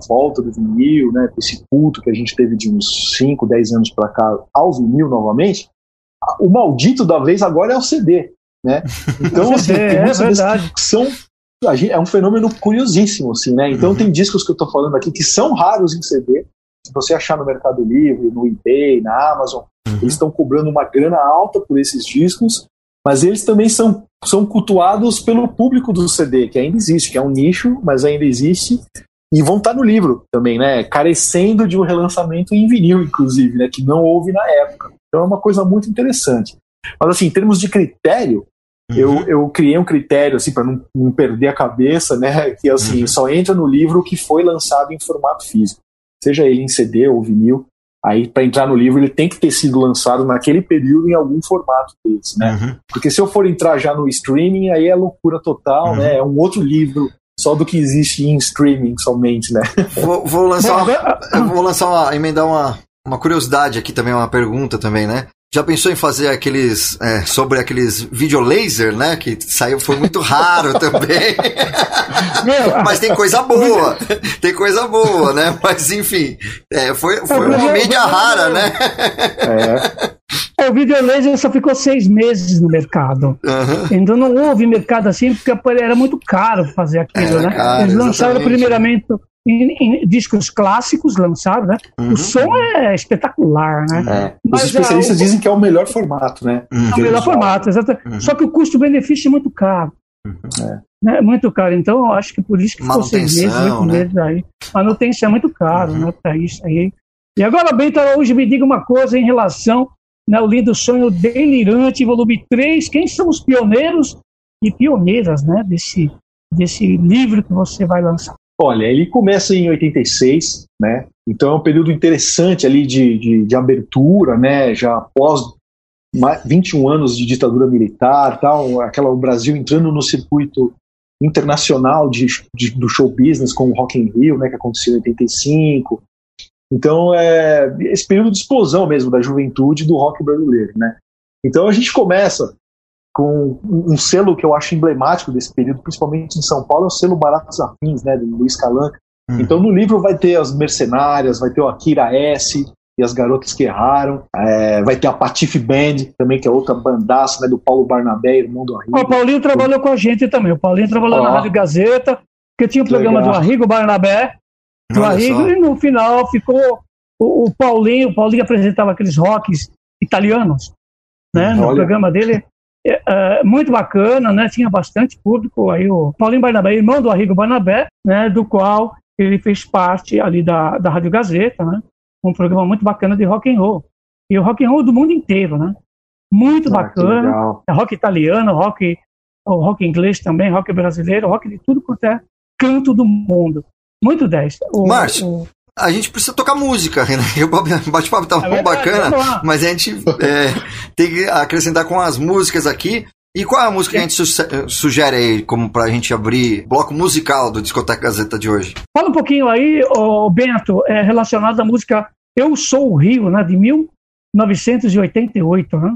Speaker 3: volta do vinil, né, com esse culto que a gente teve de uns 5, 10 anos para cá ao vinil novamente, o maldito da vez agora é o CD, né? (laughs) Então, assim,
Speaker 4: é
Speaker 3: CDs
Speaker 4: verdade.
Speaker 3: que são é um fenômeno curiosíssimo, assim, né? Então
Speaker 2: Uhum.
Speaker 3: tem discos que eu tô falando aqui que são raros em CD. Se você achar no Mercado Livre, no eBay, na Amazon,
Speaker 2: Uhum.
Speaker 3: eles estão cobrando uma grana alta por esses discos, mas eles também são, são cultuados pelo público do CD, que ainda existe, que é um nicho, mas ainda existe, e vão estar no livro também, né? Carecendo de um relançamento em vinil, inclusive, né? Que não houve na época. Então é uma coisa muito interessante. Mas assim, em termos de critério, eu, eu criei um critério assim para não, não perder a cabeça, né? (laughs) Que assim,
Speaker 2: Uhum.
Speaker 3: só entra no livro que foi lançado em formato físico, seja ele em CD ou vinil. Aí para entrar no livro ele tem que ter sido lançado naquele período em algum formato desse, né?
Speaker 2: Uhum.
Speaker 3: Porque se eu for entrar já no streaming, aí é loucura total,
Speaker 2: Uhum.
Speaker 3: né? É um outro livro só do que existe em streaming somente, né?
Speaker 2: Vou, vou lançar uma, vou lançar uma, emendar uma, uma curiosidade aqui também, uma pergunta também, né? Já pensou em fazer aqueles, é, sobre aqueles videolaser, né? Que saiu, foi muito raro (laughs) também.
Speaker 4: Meu,
Speaker 2: Mas tem coisa boa, (laughs) tem coisa boa, né? Mas enfim, é, foi, foi uma mídia rara, né?
Speaker 3: É,
Speaker 4: É, o videolaser só ficou seis meses no mercado.
Speaker 2: Aham.
Speaker 4: Então não houve mercado assim, porque era muito caro fazer aquilo, né?
Speaker 2: caro,
Speaker 4: Eles lançaram
Speaker 2: exatamente.
Speaker 4: primeiramente em, em discos clássicos, lançaram, né?
Speaker 2: Uhum.
Speaker 4: O som é espetacular, né?
Speaker 3: é. Os especialistas
Speaker 4: ah, o-
Speaker 3: dizem que é o melhor formato, né?
Speaker 2: Uhum.
Speaker 4: É o melhor formato, exato.
Speaker 2: Uhum.
Speaker 4: Só que o custo-benefício é muito caro.
Speaker 3: É.
Speaker 4: Né? É muito caro. Então, eu acho que por isso que ficou seis meses, oito
Speaker 2: né?
Speaker 4: meses aí. Manutenção é muito caro,
Speaker 2: Uhum.
Speaker 4: né? Para isso aí. E agora, Bento Araújo, me diga uma coisa em relação né, ao Lindo Sonho Delirante, volume 3. Quem são os pioneiros e pioneiras né, desse, desse livro que você vai lançar?
Speaker 3: Olha, ele começa em 86, né? Então é um período interessante ali de, de, de abertura, né? Já após ma- 21 anos de ditadura militar, tal, aquela o Brasil entrando no circuito internacional de, de- do show business com o Rock in Rio, né? Que aconteceu em 85. Então é esse período de explosão mesmo da juventude do rock brasileiro, né? Então a gente começa com um um selo que eu acho emblemático desse período, principalmente em São Paulo, é o selo Baratos Afins, né, do Luiz Calanca.
Speaker 2: Uhum.
Speaker 3: Então no livro vai ter as Mercenárias, vai ter o Akira S e as Garotas que Erraram, é, vai ter a Patife Band também, que é outra bandaça, né, do Paulo Barnabé, irmão do Arrigo.
Speaker 4: O Paulinho trabalhou com a gente também. O Paulinho trabalhou
Speaker 3: Ó.
Speaker 4: na Rádio Gazeta, que tinha o
Speaker 3: Que
Speaker 4: programa
Speaker 3: legal.
Speaker 4: do Arrigo Barnabé. do
Speaker 2: Olha
Speaker 4: Arrigo,
Speaker 2: só.
Speaker 4: e no final ficou o, o Paulinho, o Paulinho apresentava aqueles rocks italianos, né, no
Speaker 3: Olha.
Speaker 4: programa dele. É, muito bacana, né, tinha bastante público. Aí o Paulinho Barnabé, irmão do Arrigo Barnabé, né, do qual ele fez parte ali da, da Rádio Gazeta, né, um programa muito bacana de rock and roll. E o rock and roll do mundo inteiro, né? Muito
Speaker 3: Ah,
Speaker 4: bacana é rock italiano, rock, o rock inglês também, rock brasileiro, rock de tudo quanto é canto do mundo. Muito 10. O-
Speaker 2: Márcio,
Speaker 4: o-
Speaker 2: A gente precisa tocar música, (laughs) né? O bate-papo tá
Speaker 4: É
Speaker 2: bom bacana, mas a gente é, tem que acrescentar com as músicas aqui. E qual é a música que a gente su- sugere aí, como pra gente abrir bloco musical do Discoteca Gazeta de hoje?
Speaker 4: Fala um pouquinho aí, ô, Bento, é, relacionado à música Eu Sou o Rio, né, de 1988. Né?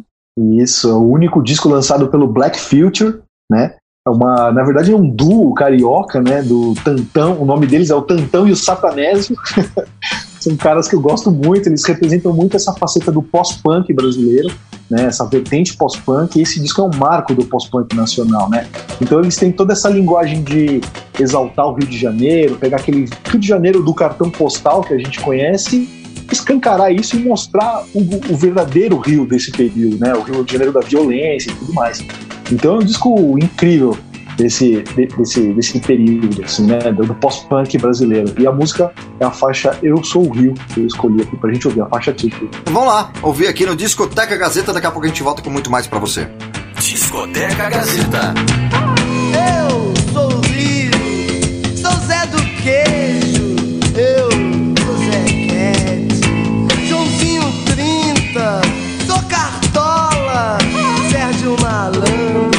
Speaker 3: Isso, é o único disco lançado pelo Black Future, né? É uma, na verdade é um duo carioca, né, do Tantão, o nome deles é o Tantão e o Satanésio. (laughs) São caras que eu gosto muito, eles representam muito essa faceta do pós-punk brasileiro. né, essa vertente pós-punk, e esse disco é um marco do pós-punk nacional, né? Então eles têm toda essa linguagem de exaltar o Rio de Janeiro, pegar aquele Rio de Janeiro do cartão postal que a gente conhece, escancarar isso e mostrar o, o verdadeiro Rio desse período, né? O Rio de Janeiro da violência e tudo mais. Então é um disco incrível desse, desse, desse período, assim, né, do pós-punk brasileiro. E a música é a faixa Eu Sou o Rio, que eu escolhi aqui pra gente ouvir, a faixa título.
Speaker 2: Vamos lá, ouvir aqui no Discoteca Gazeta, daqui a pouco a gente volta com muito mais para você.
Speaker 7: Discoteca Gazeta.
Speaker 8: Eu sou o Rio, sou Zé do Queijo, Malandro,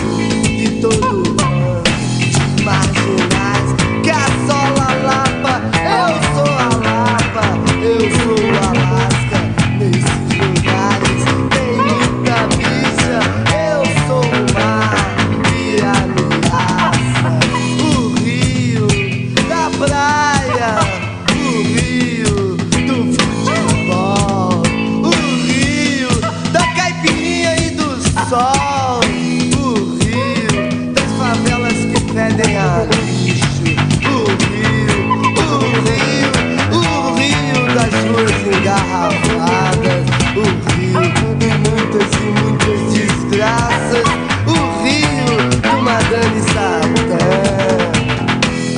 Speaker 8: ruas engarrafadas, o rio de muitas e muitas desgraças, o rio do Madame Satã,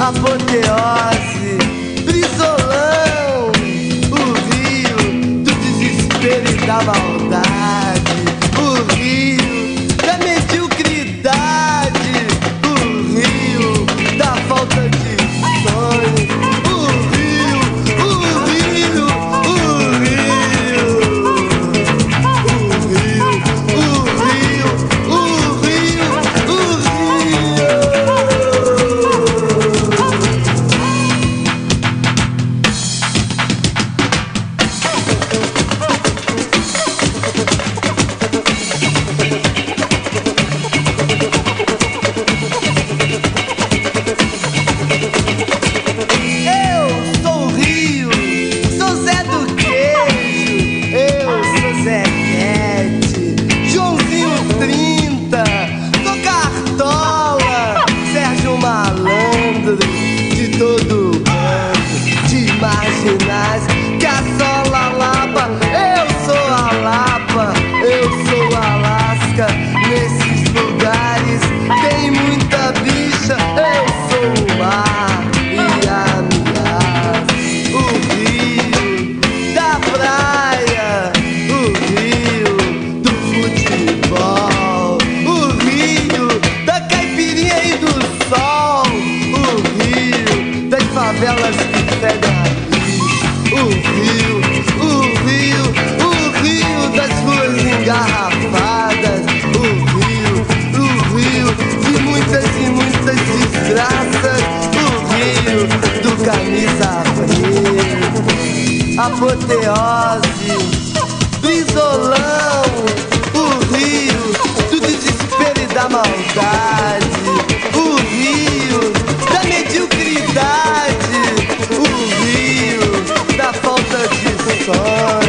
Speaker 8: apoteose, apoteose, brisolão, o rio do desespero e da maldade, o rio da mediocridade, o rio da falta de sonhos,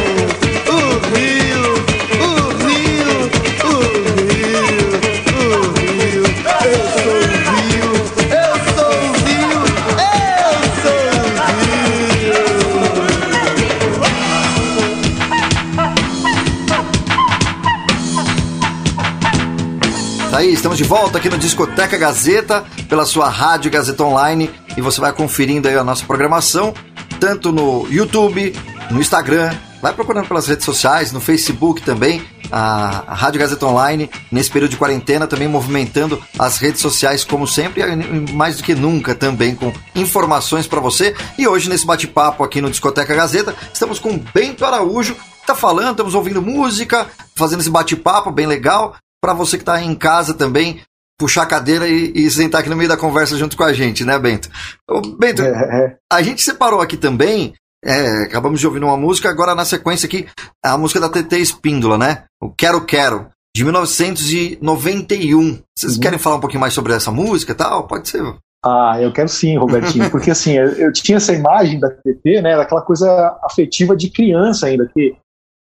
Speaker 2: estamos de volta aqui no Discoteca Gazeta, pela sua Rádio Gazeta Online, e você vai conferindo aí a nossa programação, tanto no YouTube, no Instagram, vai procurando pelas redes sociais, no Facebook também, a, Rádio Gazeta Online, nesse período de quarentena, também movimentando as redes sociais como sempre, e mais do que nunca também, com informações para você. E hoje, nesse bate-papo aqui no Discoteca Gazeta, estamos com Bento Araújo, tá falando, estamos ouvindo música, fazendo esse bate-papo bem legal, para você que está em casa também, puxar a cadeira e, e, sentar aqui no meio da conversa junto com a gente, né, Bento? Ô, Bento,
Speaker 3: É,
Speaker 2: a gente separou aqui também, é, acabamos de ouvir uma música, agora na sequência aqui, a música da TT Espíndola, né? O Quero Quero, de 1991. Vocês
Speaker 3: Uhum.
Speaker 2: querem falar um pouquinho mais sobre essa música e tal? Pode ser.
Speaker 3: Ah, eu quero sim, Robertinho, porque assim, eu, eu tinha essa imagem da TT, né, daquela coisa afetiva de criança ainda, que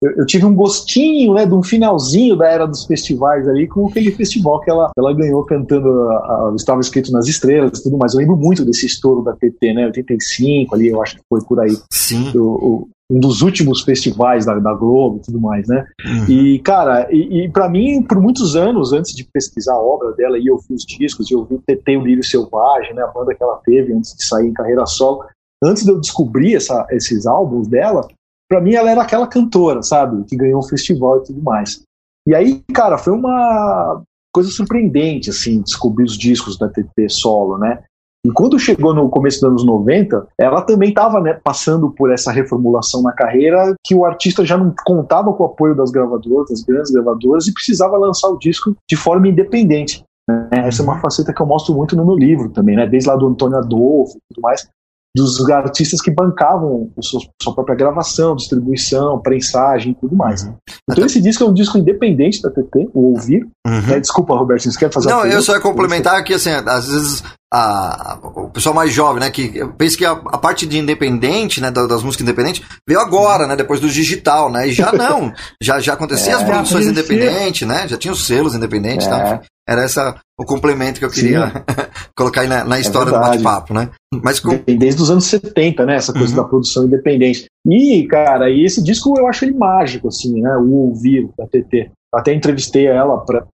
Speaker 3: eu, eu tive um gostinho, né, de um finalzinho da era dos festivais ali, com aquele festival que ela, ela ganhou cantando, a, a, estava escrito nas estrelas e tudo mais. Eu lembro muito desse estouro da TT, né, 85 ali, eu acho que foi por aí.
Speaker 2: Sim.
Speaker 3: O, o, um dos últimos festivais da, da Globo e tudo mais, né?
Speaker 2: Uhum.
Speaker 3: E, cara, e, e para mim, por muitos anos, antes de pesquisar a obra dela, e eu vi os discos, eu vi TT o Lírio Selvagem, né, a banda que ela teve antes de sair em carreira solo, antes de eu descobrir essa, esses álbuns dela, para mim ela era aquela cantora, sabe, que ganhou um festival e tudo mais. E aí, cara, foi uma coisa surpreendente, assim, descobrir os discos da TT solo, né? E quando chegou no começo dos anos 90, ela também estava né, passando por essa reformulação na carreira, que o artista já não contava com o apoio das gravadoras, das grandes gravadoras, e precisava lançar o disco de forma independente. Né? Essa é uma faceta que eu mostro muito no meu livro também, né? desde lá do Antônio Adolfo e tudo mais, dos artistas que bancavam a sua, sua própria gravação, distribuição, prensagem e tudo mais.
Speaker 2: Uhum.
Speaker 3: Então esse disco é um disco independente da TT, o Ouvir.
Speaker 2: Uhum.
Speaker 3: Né? Desculpa, Roberto, você quer fazer
Speaker 2: Não, eu só ia complementar que, assim, às vezes a, o pessoal mais jovem, né, que pensa que a, a parte de independente, né, da- das, músicas independentes, veio agora, né, depois do digital, né, e já não, (laughs) já, já acontecia as
Speaker 3: É,
Speaker 2: produções
Speaker 4: já
Speaker 2: independentes, né, já tinha os selos independentes,
Speaker 3: É.
Speaker 2: tá? Era essa o complemento que eu queria (laughs) colocar aí na, na história do
Speaker 3: É verdade.
Speaker 2: bate-papo, né? Mas com,
Speaker 3: desde os anos 70, né? Essa coisa
Speaker 2: Uhum.
Speaker 3: da produção independente. E, cara, e esse disco eu acho ele mágico, assim, né? O Ouvir, da TT. Até entrevistei ela pra,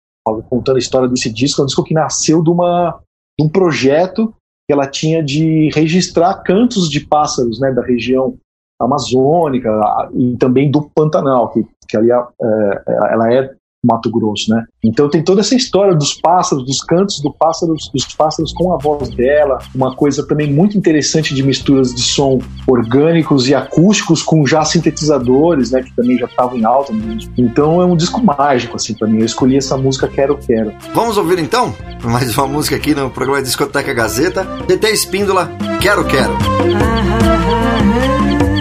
Speaker 3: contando a história desse disco. É um disco que nasceu de, uma, de um projeto que ela tinha de registrar cantos de pássaros, né? Da região amazônica e também do Pantanal, que, que ali é, é, ela é Mato Grosso, né? Então tem toda essa história dos pássaros, dos cantos do pássaros, dos pássaros com a voz dela, uma coisa também muito interessante de misturas de som orgânicos e acústicos com já sintetizadores, né, que também já estavam em alta. né? Então é um disco mágico assim para mim. Eu escolhi essa música Quero Quero.
Speaker 2: vamos ouvir então mais uma música aqui no programa Discoteca Gazeta. TT Espíndola, Quero Quero.
Speaker 7: Discoteca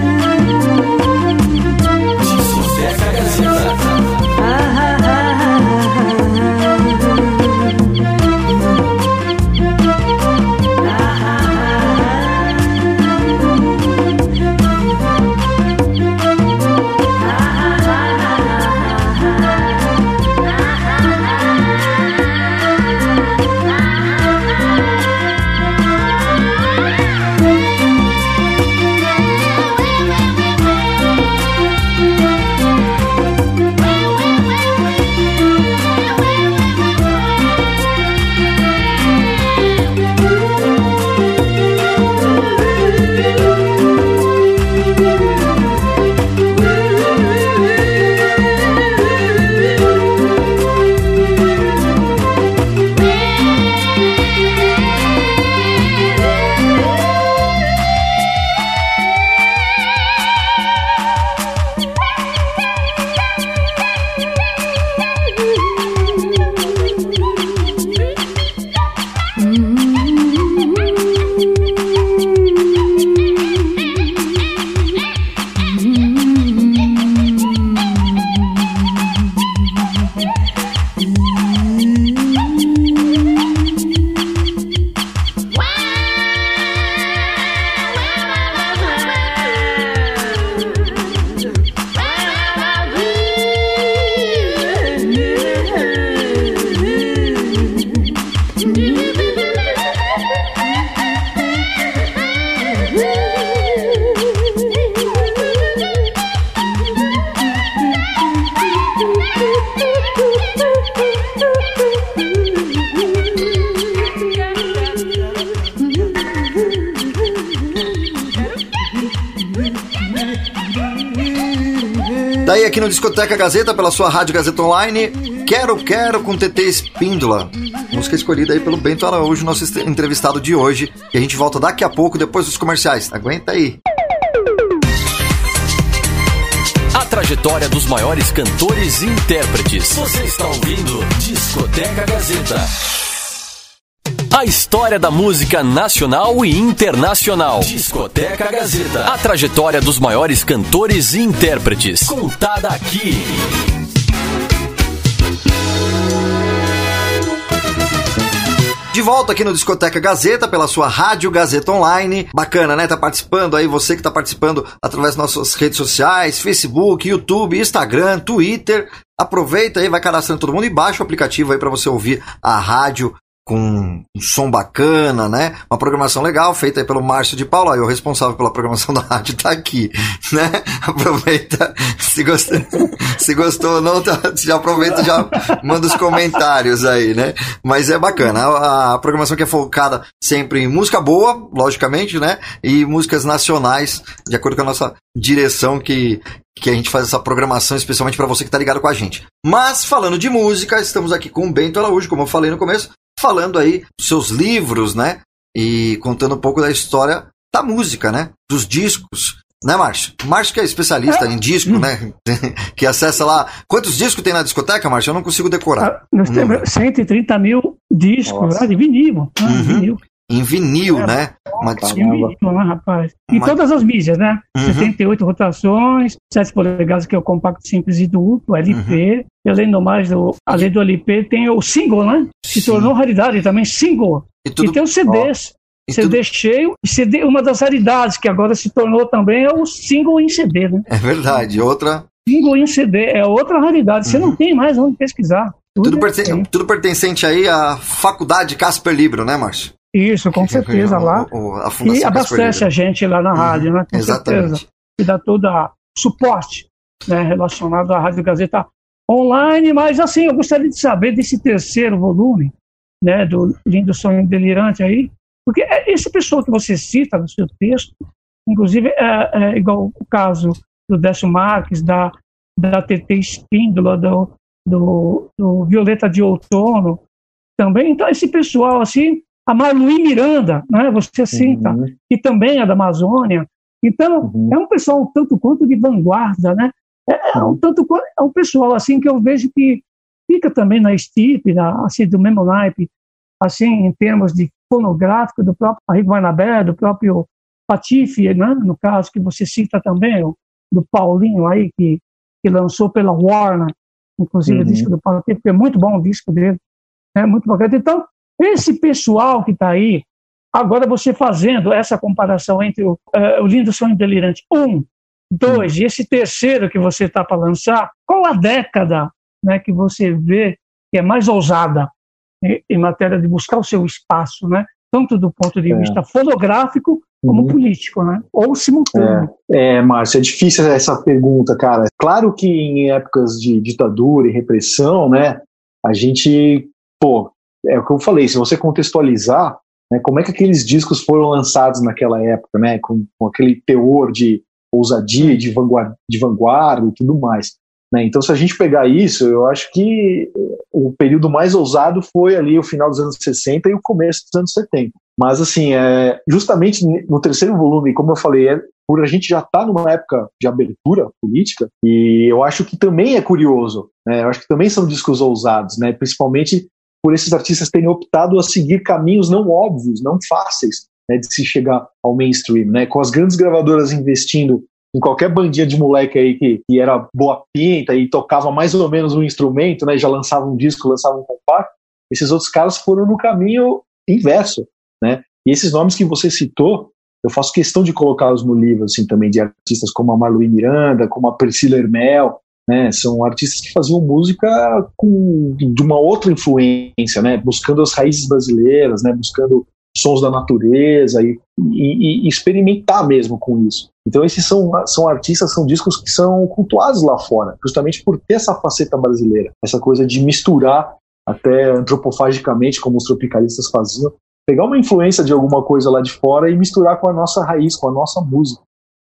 Speaker 2: aqui no Discoteca Gazeta, pela sua Rádio Gazeta Online, Quero Quero com TT Espíndola. Música escolhida aí pelo Bento Araújo, nosso entrevistado de hoje. E a gente volta daqui a pouco, depois dos comerciais. Aguenta aí.
Speaker 7: A trajetória dos maiores cantores e intérpretes. Você está ouvindo Discoteca Gazeta. A história da música nacional e internacional. Discoteca Gazeta. A trajetória dos maiores cantores e intérpretes. Contada aqui.
Speaker 2: De volta aqui no Discoteca Gazeta, pela sua Rádio Gazeta Online. Bacana, né? Tá participando aí, você que tá participando através das nossas redes sociais, Facebook, YouTube, Instagram, Twitter. Aproveita aí, vai cadastrando todo mundo e baixa o aplicativo aí para você ouvir a rádio com um som bacana, né? Uma programação legal feita pelo Márcio de Paula, o responsável pela programação (laughs) da rádio tá aqui, né? Aproveita, se gostou, (laughs) se gostou ou não, tá, já aproveita já manda os comentários aí, né? Mas é bacana, a, a programação que é focada sempre em música boa, logicamente, né? E músicas nacionais, de acordo com a nossa direção que que a gente faz essa programação especialmente para você que tá ligado com a gente. Mas falando de música, estamos aqui com o Bento Araújo, como eu falei no começo, falando aí dos seus livros, né? E contando um pouco da história da música, né? Dos discos. Né, Márcio? Márcio que é especialista em disco, né? (laughs) que acessa lá. Quantos discos tem na discoteca, Márcio? Eu não consigo decorar.
Speaker 4: Nós temos
Speaker 2: número.
Speaker 4: 130 mil discos de vinil. né?
Speaker 2: Uhum.
Speaker 4: vinil.
Speaker 2: Em vinil,
Speaker 4: É.
Speaker 2: né? Uma
Speaker 4: vinil, né, rapaz? E todas as mídias, né?
Speaker 2: Uhum.
Speaker 4: 78 rotações, 7 polegadas, que é o compacto simples e duplo, LP.
Speaker 2: Uhum.
Speaker 4: E além do mais, do, além do LP, tem o single, né? Se
Speaker 2: Sim.
Speaker 4: tornou raridade também, single.
Speaker 2: E tudo,
Speaker 4: E tem os CDs.
Speaker 2: e
Speaker 4: CD
Speaker 2: tudo-
Speaker 4: cheio, e CD, uma das raridades que agora se tornou também é o single em CD, né?
Speaker 2: É verdade. Outra.
Speaker 4: Single em CD é outra raridade. Você não tem mais onde pesquisar.
Speaker 2: Uhum. Tudo,
Speaker 4: é
Speaker 2: perten-
Speaker 4: assim.
Speaker 2: tudo pertencente aí à Faculdade Casper Libro, né, Márcio?
Speaker 4: Isso, com certeza lá.
Speaker 2: O- a
Speaker 4: E abastece a gente lá na rádio, né? Com
Speaker 2: Exatamente.
Speaker 4: certeza. E dá todo o suporte né, relacionado à Rádio Gazeta online. Mas, assim, eu gostaria de saber desse terceiro volume, né? Do Lindo Sonho Delirante aí. Porque é esse pessoal que você cita no seu texto, inclusive, é, é igual o caso do Décio Marques, da, da TT Espíndola, do, do, do Violeta de Outono, também. Então, esse pessoal, assim, a Marluí Miranda, né? Você cita
Speaker 3: Uhum.
Speaker 4: e também a da Amazônia. Então,
Speaker 3: Uhum.
Speaker 4: é um pessoal um tanto quanto de vanguarda, né? É, é um tanto é um pessoal assim que eu vejo que fica também na estipe, na, assim, do mesmo naipe, assim, em termos de fonográfico do próprio Arrigo Barnabé, do próprio Patife, né? no caso que você cita também, do Paulinho aí, que, que lançou pela Warner, inclusive
Speaker 3: Uhum.
Speaker 4: o disco do Patife, que é muito bom o disco dele, é muito bacana. Então, esse pessoal que está aí, Agora, você fazendo essa comparação entre o, eh, o Lindo Sonho Delirante, um, dois, e esse terceiro que você está para lançar, qual a década né, que você vê que é mais ousada em, em matéria de buscar o seu espaço, né? tanto do ponto de
Speaker 3: É.
Speaker 4: vista fonográfico como
Speaker 3: Uhum.
Speaker 4: político, né? ou simultâneo?
Speaker 3: É, Márcio, é difícil essa pergunta, cara. Claro que em épocas de ditadura e repressão, né, a gente, pô, é o que eu falei, se você contextualizar, né, como é que aqueles discos foram lançados naquela época, né, com, com aquele teor de ousadia, de vanguarda, de vanguarda e tudo mais. Né? Então, se a gente pegar isso, eu acho que o período mais ousado foi ali o final dos anos 60 e o começo dos anos 70. Mas, assim, é, justamente no terceiro volume, como eu falei, é, por a gente já estar numa época de abertura política, e eu acho que também é curioso, né? eu acho que também são discos ousados, né? principalmente por esses artistas terem optado a seguir caminhos não óbvios, não fáceis né, de se chegar ao mainstream, né? com as grandes gravadoras investindo em qualquer bandinha de moleque aí que, que era boa pinta e tocava mais ou menos um instrumento, né? já lançava um disco, lançava um compacto, esses outros caras foram no caminho inverso, né? E esses nomes que você citou, eu faço questão de colocá-los no livro, assim, também, de artistas como a Marluí Miranda, como a Priscila Hermel, né? São artistas que faziam música com, de uma outra influência, né? Buscando as raízes brasileiras, né? Buscando sons da natureza e, e, e experimentar mesmo com isso. Então esses são, são artistas, são discos que são cultuados lá fora, justamente por ter essa faceta brasileira, essa coisa de misturar até antropofagicamente, como os tropicalistas faziam, pegar uma influência de alguma coisa lá de fora e misturar com a nossa raiz, com a nossa música.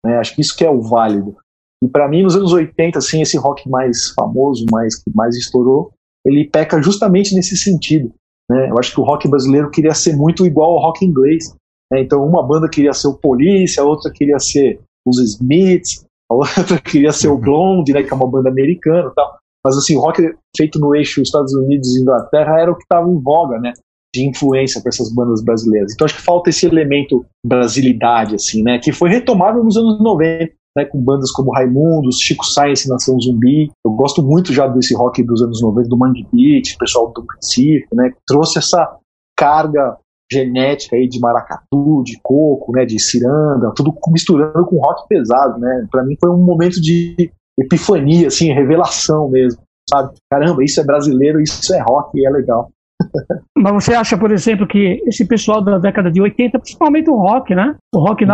Speaker 3: Né? Acho que isso que é o válido. E para mim, nos anos 80, assim, esse rock mais famoso, mais que mais estourou, ele peca justamente nesse sentido. Né? Eu acho que o rock brasileiro queria ser muito igual ao rock inglês. Né? Então, uma banda queria ser o Police, a outra queria ser os Smiths, a outra (laughs) queria ser o Blonde, né, que é uma banda americana tal. Mas assim, o rock feito no eixo Estados Unidos e Inglaterra era o que estava em voga, né? De influência para essas bandas brasileiras. Então acho que falta esse elemento brasilidade, assim, né? Que foi retomado nos anos 90, né? Com bandas como Raimundos, Chico Science, Nação Zumbi. Eu gosto muito já desse rock dos anos 90, do Mangue Beat, pessoal do Recife, né? Trouxe essa, carga genética aí de maracatu, de coco, né, de ciranda, tudo misturando com rock pesado, né? Para mim foi um momento de epifania, assim, revelação mesmo, sabe? Caramba, isso é brasileiro, isso é rock e é legal. (laughs)
Speaker 4: Mas você acha, por exemplo, que esse pessoal da década de 80, principalmente o rock, né? O rock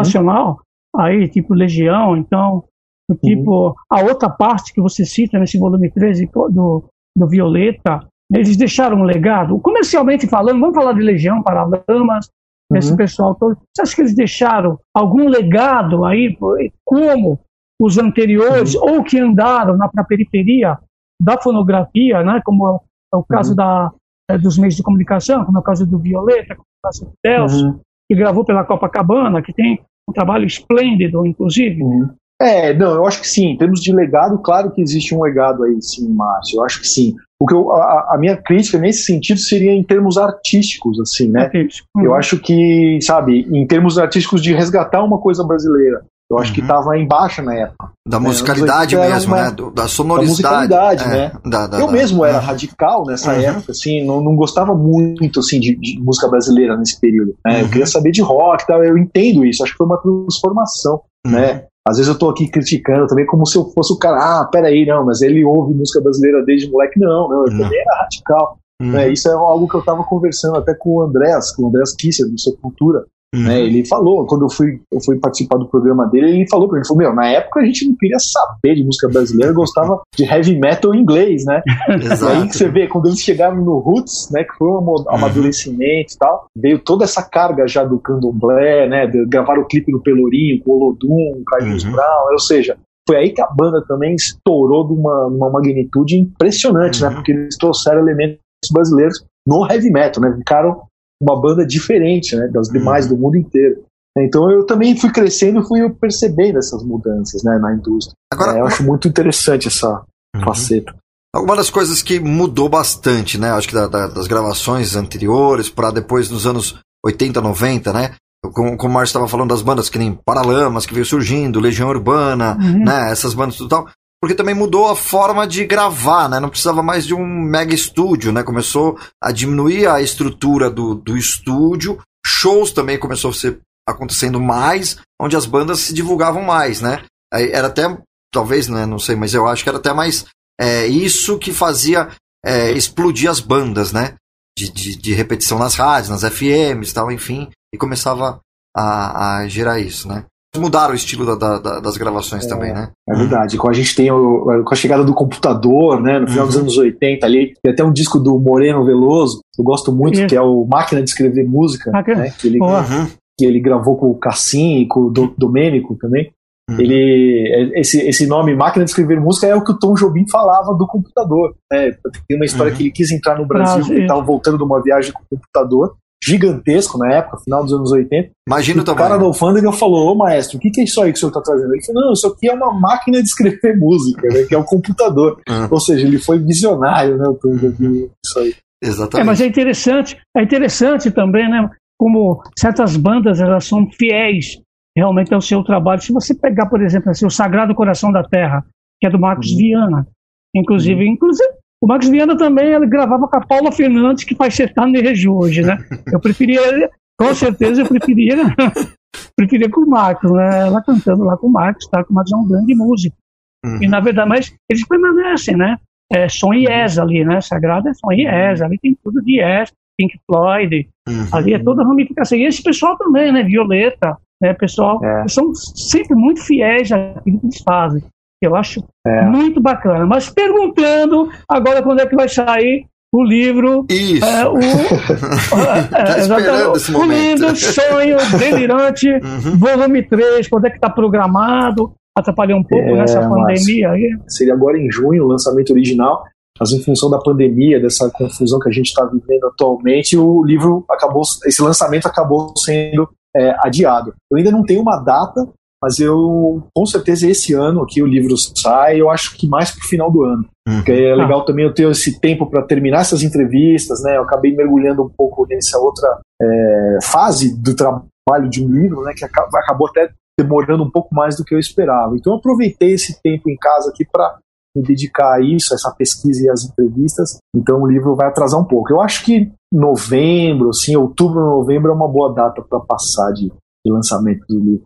Speaker 3: Uhum.
Speaker 4: Aí, tipo Legião, então, o tipo, a outra parte que você cita nesse volume 13 do, do Violeta, eles deixaram um legado, comercialmente falando, vamos falar de Legião, Paralamas, esse
Speaker 3: Uhum.
Speaker 4: pessoal todo. Você acha que eles deixaram algum legado aí, como os anteriores,
Speaker 3: Uhum.
Speaker 4: ou que andaram na, na periferia da fonografia, né? Como é o caso
Speaker 3: Uhum.
Speaker 4: da, eh, dos meios de comunicação, como é o caso do Violeta, como é o caso do Delcio,
Speaker 3: Uhum.
Speaker 4: que gravou pela Copacabana, que tem um trabalho esplêndido, inclusive.
Speaker 3: Uhum. É, não, eu acho que sim. Em termos de legado, claro que existe um legado aí, sim, Márcio. Eu acho que sim. O que eu, a, a minha crítica nesse sentido seria em termos artísticos, assim, né?
Speaker 4: Artístico.
Speaker 3: Eu acho que, sabe, em termos artísticos de resgatar uma coisa brasileira, eu acho que
Speaker 2: Uhum.
Speaker 3: estava em baixa na época.
Speaker 2: Da
Speaker 3: É,
Speaker 2: musicalidade
Speaker 3: anos 80
Speaker 2: mesmo,
Speaker 3: era
Speaker 2: né?
Speaker 3: uma-
Speaker 2: Do- da sonoridade.
Speaker 3: musicalidade,
Speaker 2: é,
Speaker 3: né?
Speaker 2: da- da-
Speaker 3: eu
Speaker 2: da-
Speaker 3: mesmo era
Speaker 2: Uhum.
Speaker 3: radical nessa
Speaker 2: Uhum.
Speaker 3: época, assim, não, não gostava muito, assim, de, de música brasileira nesse período. né? Eu
Speaker 2: Uhum.
Speaker 3: queria saber de rock e tal, eu entendo isso, acho que foi uma transformação,
Speaker 2: Uhum.
Speaker 3: né? Às vezes eu tô aqui criticando também como se eu fosse o cara, ah, peraí, não, mas ele ouve música brasileira desde moleque. Não, não, eu também era radical.
Speaker 2: Uhum.
Speaker 3: né? Isso é algo que eu tava conversando até com o Andrés, com o Andrés Kisser, do Sepultura,
Speaker 2: Uhum.
Speaker 3: né? Ele falou, quando eu fui, eu fui participar do programa dele, ele falou pra mim, ele falou, meu, na época a gente não queria saber de música brasileira, gostava de heavy metal em inglês, né? (laughs) E aí
Speaker 2: Exato.
Speaker 3: que você vê, quando eles chegaram no Roots, né, que foi um amo- amadurecimento e tal, veio toda essa carga já do candomblé, né, de, gravaram o clipe do Pelourinho, com o Olodum, Carlinhos
Speaker 2: Uhum.
Speaker 3: Brown, ou seja, foi aí que a banda também estourou de uma, uma magnitude impressionante,
Speaker 2: Uhum.
Speaker 3: né, porque eles trouxeram elementos brasileiros no heavy metal, né, ficaram uma banda diferente, né, das demais
Speaker 2: Uhum.
Speaker 3: do mundo inteiro. Então eu também fui crescendo e fui percebendo essas mudanças, né, na indústria.
Speaker 2: Agora,
Speaker 3: É, eu acho muito interessante essa
Speaker 2: Uhum.
Speaker 3: faceta.
Speaker 2: Uma das coisas que mudou bastante, né? Acho que da- da- das gravações anteriores para depois nos anos 80, 90, né? Como, como o Márcio estava falando das bandas que nem Paralamas, que veio surgindo, Legião Urbana,
Speaker 4: Uhum.
Speaker 2: né? Essas bandas tudo tal. Porque também mudou a forma de gravar, né? Não precisava mais de um mega estúdio, né? Começou a diminuir a estrutura do, do estúdio. Shows também começou a ser acontecendo mais, onde as bandas se divulgavam mais, né? Era até, talvez, né? Não sei, mas eu acho que era até mais é, isso que fazia é, explodir as bandas, né? De, de, de repetição nas rádios, nas FMs tal, enfim, e começava a, a gerar isso, né? Mudaram o estilo da- da- da- das gravações também, né?
Speaker 3: É verdade. Quando a gente tem o, com a chegada do computador, né, no final dos
Speaker 2: Uhum.
Speaker 3: anos 80 ali, tem até um disco do Moreno Veloso, eu gosto muito, que é o Máquina de Escrever Música,
Speaker 4: Máquina-
Speaker 3: né, que, ele.
Speaker 2: Uhum.
Speaker 3: que ele gravou com o Cassim e com o Do- Domênico também.
Speaker 2: Uhum.
Speaker 3: Ele, esse, esse nome Máquina de Escrever Música é o que o Tom Jobim falava do computador. Né? Tem uma história
Speaker 2: Uhum.
Speaker 3: que ele quis entrar no Brasil,
Speaker 4: Brasil.
Speaker 3: ele estava voltando de uma viagem com o computador, gigantesco na época, final dos anos 80,
Speaker 2: Imagina o
Speaker 3: o cara da alfândega falou, ô maestro, o que, que é isso aí que o senhor está trazendo? Ele falou, não, isso aqui é uma máquina de escrever (laughs) música, né, que é o computador.
Speaker 2: Uhum.
Speaker 3: Ou seja, ele foi visionário, né, o Jobim, isso aí.
Speaker 4: É,
Speaker 2: Exatamente.
Speaker 4: mas é interessante, é interessante também, né? Como certas bandas elas são fiéis realmente ao seu trabalho. Se você pegar, por exemplo, assim, o Sagrado Coração da Terra, que é do Marcos
Speaker 3: Uhum.
Speaker 4: Viana, inclusive, inclusive o Marcos Viana também ele gravava com a Paula Fernandes, que faz sertanejo hoje, né? Eu preferia, com certeza, eu preferia, (laughs) preferia com o Marcos, né? Ela cantando lá com o Marcos, tá? O Marcos é um grande músico.
Speaker 2: Uhum.
Speaker 4: E na verdade, mas eles permanecem, né? É som e yes ali, né? Sagrado é som e yes, ali tem tudo de yes, Pink Floyd,
Speaker 2: Uhum.
Speaker 4: ali é toda a ramificação. E esse pessoal também, né? Violeta, né? Pessoal,
Speaker 3: É.
Speaker 4: são sempre muito fiéis àquilo que eles fazem. Eu acho
Speaker 3: É.
Speaker 4: muito bacana. Mas perguntando agora quando é que vai sair o livro.
Speaker 2: Isso.
Speaker 4: É, o, (laughs) é,
Speaker 2: esperando esse
Speaker 4: o livro Sonho Delirante, (laughs)
Speaker 2: Uhum.
Speaker 4: volume 3, quando é que está programado? Atrapalhou um pouco
Speaker 3: É,
Speaker 4: nessa pandemia aí.
Speaker 3: Seria agora em junho o lançamento original, mas em função da pandemia, dessa confusão que a gente está vivendo atualmente, o livro acabou, esse lançamento acabou sendo é, adiado. Eu ainda não tenho uma data, mas eu, com certeza, esse ano aqui o livro sai, eu acho que mais pro final do ano.
Speaker 2: Uhum.
Speaker 3: Porque é legal também eu ter esse tempo para terminar essas entrevistas, né? Eu acabei mergulhando um pouco nessa outra é, fase do trabalho de um livro, né? Que aca- acabou até demorando um pouco mais do que eu esperava. Então eu aproveitei esse tempo em casa aqui para me dedicar a isso, a essa pesquisa e as entrevistas, então o livro vai atrasar um pouco. Eu acho que novembro, assim, outubro, novembro é uma boa data para passar de, de lançamento do livro.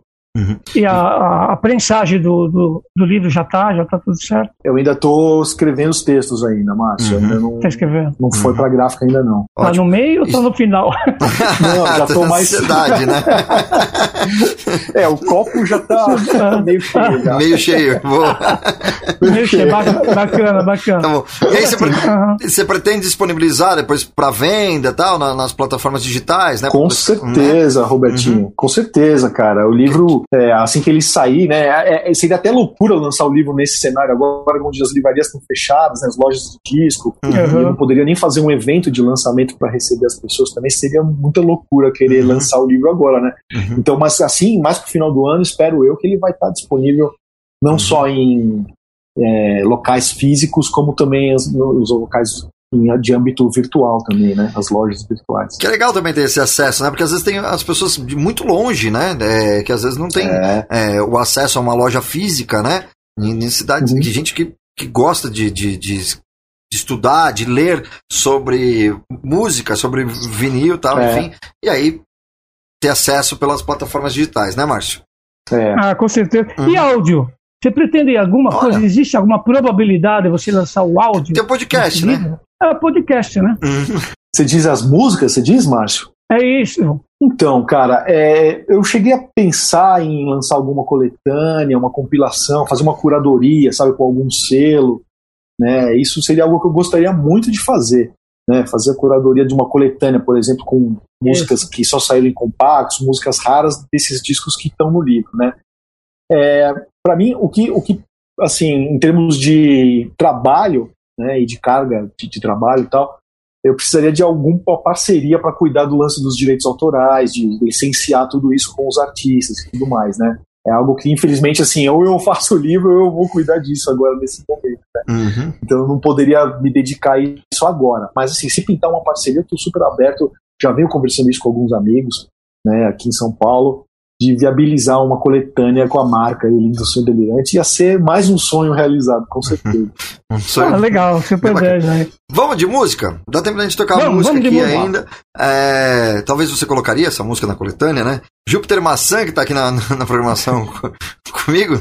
Speaker 4: E a, a, a prensagem do, do, do livro já tá, já tá tudo certo.
Speaker 3: Eu ainda estou escrevendo os textos ainda, Márcio.
Speaker 2: Uhum.
Speaker 3: Ainda não,
Speaker 4: Tá escrevendo.
Speaker 3: não foi para gráfica ainda não.
Speaker 4: Tá
Speaker 2: Ótimo.
Speaker 4: no meio ou tá no final? (laughs)
Speaker 3: Não, já tô mais.
Speaker 2: Ansiedade, né? (laughs)
Speaker 3: É, o copo já tá (laughs) meio cheio. Já.
Speaker 2: Meio cheio. Boa.
Speaker 4: meio cheio. Ba- Bacana, bacana.
Speaker 2: Tá bom. E aí você, pre-
Speaker 4: Aham.
Speaker 2: você pretende disponibilizar depois para venda e tal, na- nas plataformas digitais, né?
Speaker 3: Com certeza, Robertinho. Com certeza, cara. O livro, é, assim que ele sair, né? é- é- seria até loucura lançar o livro nesse cenário agora, onde as livrarias estão fechadas, né, as lojas de disco. Eu não poderia nem fazer um evento de lançamento para receber as pessoas também. Seria muita loucura querer
Speaker 2: Uhum.
Speaker 3: lançar o livro agora, né?
Speaker 2: Uhum.
Speaker 3: Então, mas assim, mais pro final do ano, espero eu que ele vai estar disponível não
Speaker 2: Uhum.
Speaker 3: só em é, locais físicos, como também os, nos locais de âmbito virtual também, né? As lojas virtuais.
Speaker 2: Que é legal também ter esse acesso, né? Porque às vezes tem as pessoas de muito longe, né? É, que às vezes não tem
Speaker 3: É.
Speaker 2: é, o acesso a uma loja física, né? Em, em cidades
Speaker 3: Uhum.
Speaker 2: de gente que, que gosta de, de, de, de estudar, de ler sobre música, sobre vinil e tal,
Speaker 3: É.
Speaker 2: enfim. E aí ter acesso pelas plataformas digitais, né, Márcio?
Speaker 3: É.
Speaker 4: Ah, com certeza. E
Speaker 2: Uhum.
Speaker 4: áudio? Você pretende alguma
Speaker 2: Olha.
Speaker 4: coisa? Existe alguma probabilidade de você lançar o áudio?
Speaker 2: Tem podcast, né?
Speaker 4: É podcast, né?
Speaker 3: Você diz as músicas, você diz, Márcio?
Speaker 4: É isso.
Speaker 3: Então, cara, é, eu cheguei a pensar em lançar alguma coletânea, uma compilação, fazer uma curadoria, sabe, com algum selo, né? Isso seria algo que eu gostaria muito de fazer, né? Fazer a curadoria de uma coletânea, por exemplo, com músicas que só saíram em compactos, músicas raras desses discos que estão no livro, né? É, para mim, o que, o que, assim, em termos de trabalho, né, e de carga de, de trabalho e tal, eu precisaria de alguma parceria para cuidar do lance dos direitos autorais, de licenciar tudo isso com os artistas e tudo mais, né? É algo que, infelizmente, assim, ou eu faço o livro ou eu vou cuidar disso agora nesse momento. né?
Speaker 2: Uhum.
Speaker 3: Então eu não poderia me dedicar a isso agora. Mas, assim, se pintar uma parceria, eu estou super aberto. Já venho conversando isso com alguns amigos, né, aqui em São Paulo, de viabilizar uma coletânea com a marca aí, Lindo Sonho Delirante. Ia ser mais um sonho realizado, com certeza. (laughs)
Speaker 2: Um sonho.
Speaker 4: Ah, legal, super
Speaker 2: bacana.
Speaker 4: 10 aí.
Speaker 2: Vamos de música? Dá tempo da gente tocar
Speaker 4: Vamos,
Speaker 2: música aqui
Speaker 4: música.
Speaker 2: ainda. É, talvez você colocaria essa música na coletânea, né? Júpiter Maçã, que tá aqui na, (laughs) na programação (laughs) co- comigo.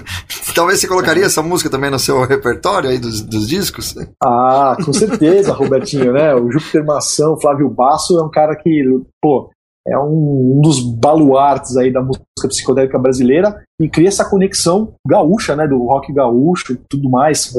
Speaker 2: Talvez você colocaria essa música também no seu repertório aí dos, dos discos.
Speaker 3: Ah, com certeza, Robertinho, né? O Júpiter Maçã, o Flávio Basso é um cara que, pô, é um, um dos baluartes aí da música psicodélica brasileira e cria essa conexão gaúcha, né? Do rock gaúcho e tudo mais.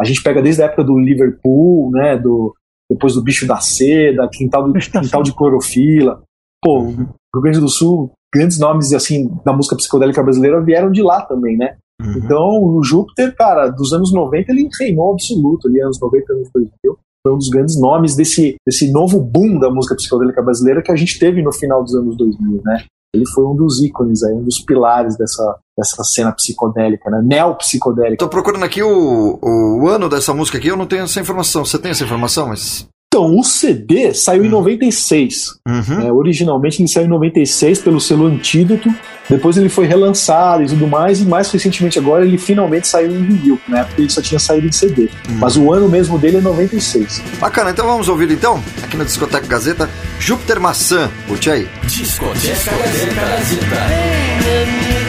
Speaker 3: A gente pega desde a época do Liverpool, né? Do, depois do Bicho da Seda, Quintal, do, Quintal de Clorofila. Pô, o Rio Grande do Sul, grandes nomes assim da música psicodélica brasileira vieram de lá também, né? Então, o Júpiter, cara, dos anos 90, ele reinou absoluto, ali, anos 90, anos 2000. Foi um dos grandes nomes desse, desse novo boom da música psicodélica brasileira que a gente teve no final dos anos 2000, né? Ele foi um dos ícones aí, um dos pilares dessa, dessa cena psicodélica, né? Neopsicodélica.
Speaker 2: Tô procurando aqui o, o ano dessa música aqui, eu não tenho essa informação. Você tem essa informação? Mas.
Speaker 3: Então, o CD saiu em 96.
Speaker 2: Uhum.
Speaker 3: né? Originalmente ele saiu em 96 pelo selo Antídoto. Depois ele foi relançado e tudo mais. E mais recentemente agora ele finalmente saiu em vinil. Na época ele só tinha saído em CD. Mas o ano mesmo dele é 96.
Speaker 2: Bacana, então vamos ouvir então, aqui na Discoteca Gazeta, Júpiter Maçã. Curte aí.
Speaker 7: Discoteca Gazeta.
Speaker 8: Venha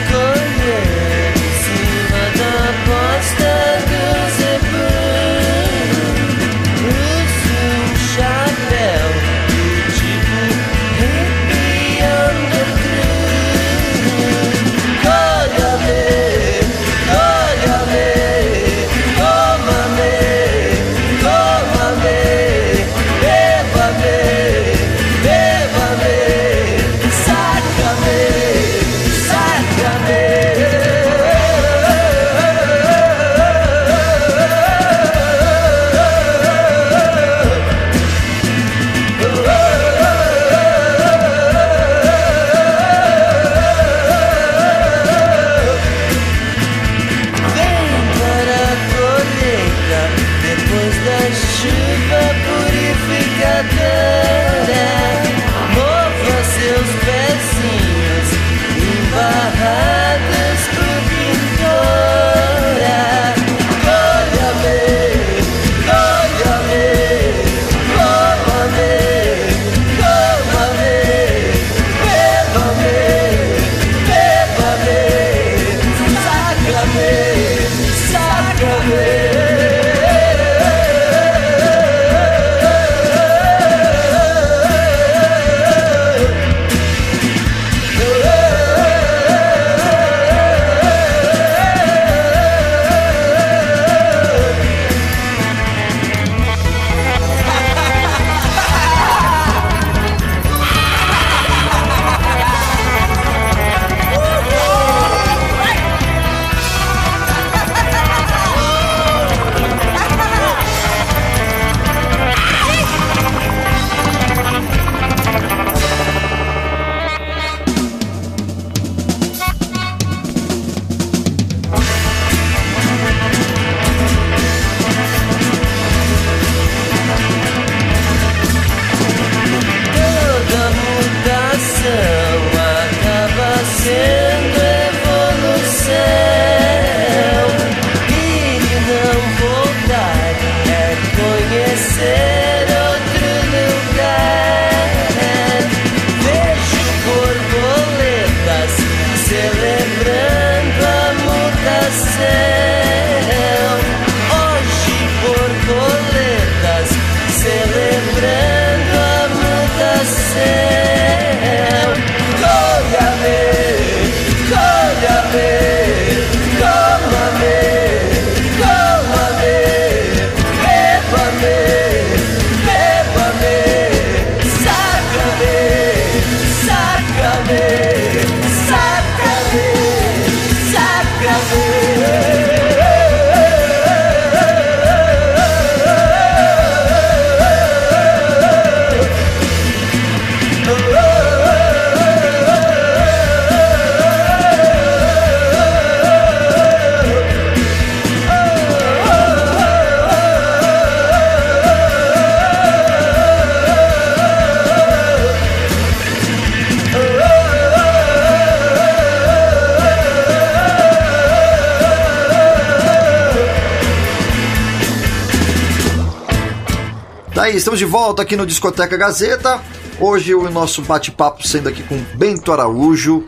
Speaker 2: Daí, estamos de volta aqui no Discoteca Gazeta. Hoje o nosso bate-papo sendo aqui com Bento Araújo,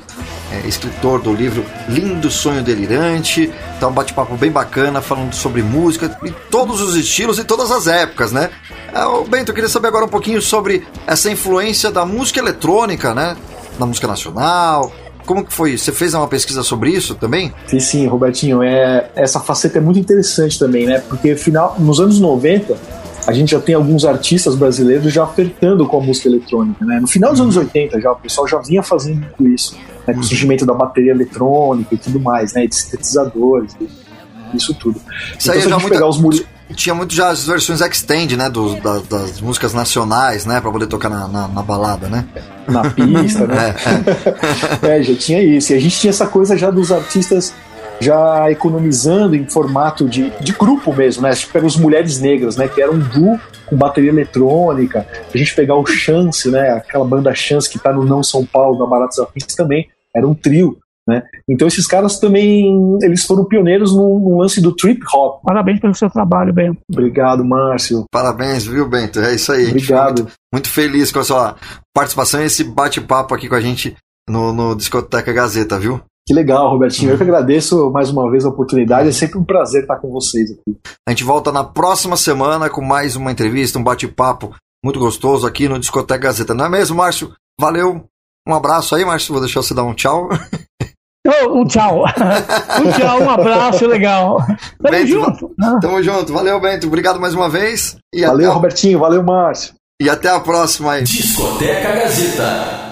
Speaker 2: é, escritor do livro Lindo Sonho Delirante. Tá um bate-papo bem bacana, falando sobre música e todos os estilos e todas as épocas, né? É, ô, Bento, eu queria saber agora um pouquinho sobre essa influência da música eletrônica, né? Na música nacional. Como que foi? Você fez uma pesquisa sobre isso também?
Speaker 3: Fiz sim, Robertinho. É, essa faceta é muito interessante também, né? Porque final, nos anos 90, a gente já tem alguns artistas brasileiros já ofertando com a música eletrônica, né? No final dos anos 80 já, o pessoal já vinha fazendo isso, né? Com o surgimento da bateria eletrônica e tudo mais, né? De sintetizadores, isso tudo.
Speaker 2: Isso aí
Speaker 3: então, se
Speaker 2: já
Speaker 3: a gente
Speaker 2: muita-
Speaker 3: pegar os muri...
Speaker 2: Tinha muito já as versões extend, né? do- da- das músicas nacionais, né? Pra poder tocar na, na- na balada, né?
Speaker 3: na pista, né? (laughs) (laughs) É, já tinha isso. E a gente tinha essa coisa já dos artistas já economizando em formato de, de grupo mesmo, né? A gente pega os Mulheres Negras, né? Que era um duo com bateria eletrônica. A gente pegar o Chance, né? Aquela banda Chance que tá no Não São Paulo, na Baratos Afins também. Era um trio, né? Então esses caras também, eles foram pioneiros no, no lance do trip hop.
Speaker 4: Parabéns pelo seu trabalho, Bento.
Speaker 3: Obrigado, Márcio.
Speaker 2: Parabéns, viu, Bento? É isso aí.
Speaker 3: Obrigado.
Speaker 2: Muito, muito feliz com a sua participação e esse bate-papo aqui com a gente no, no Discoteca Gazeta, viu?
Speaker 3: Que legal, Robertinho. Eu que agradeço mais uma vez a oportunidade. É sempre um prazer estar com vocês aqui.
Speaker 2: A gente volta na próxima semana com mais uma entrevista, um bate-papo muito gostoso aqui no Discoteca Gazeta. Não é mesmo, Márcio? Valeu. Um abraço aí, Márcio. Vou deixar você dar um tchau.
Speaker 4: Oh, um tchau. um tchau, um abraço, legal. Tamo
Speaker 2: Bento,
Speaker 4: junto.
Speaker 2: Tamo junto. Valeu, Bento. Obrigado mais uma vez. E
Speaker 3: Valeu,
Speaker 2: até,
Speaker 3: Robertinho. Valeu, Márcio.
Speaker 2: e até a próxima aí.
Speaker 7: Discoteca Gazeta.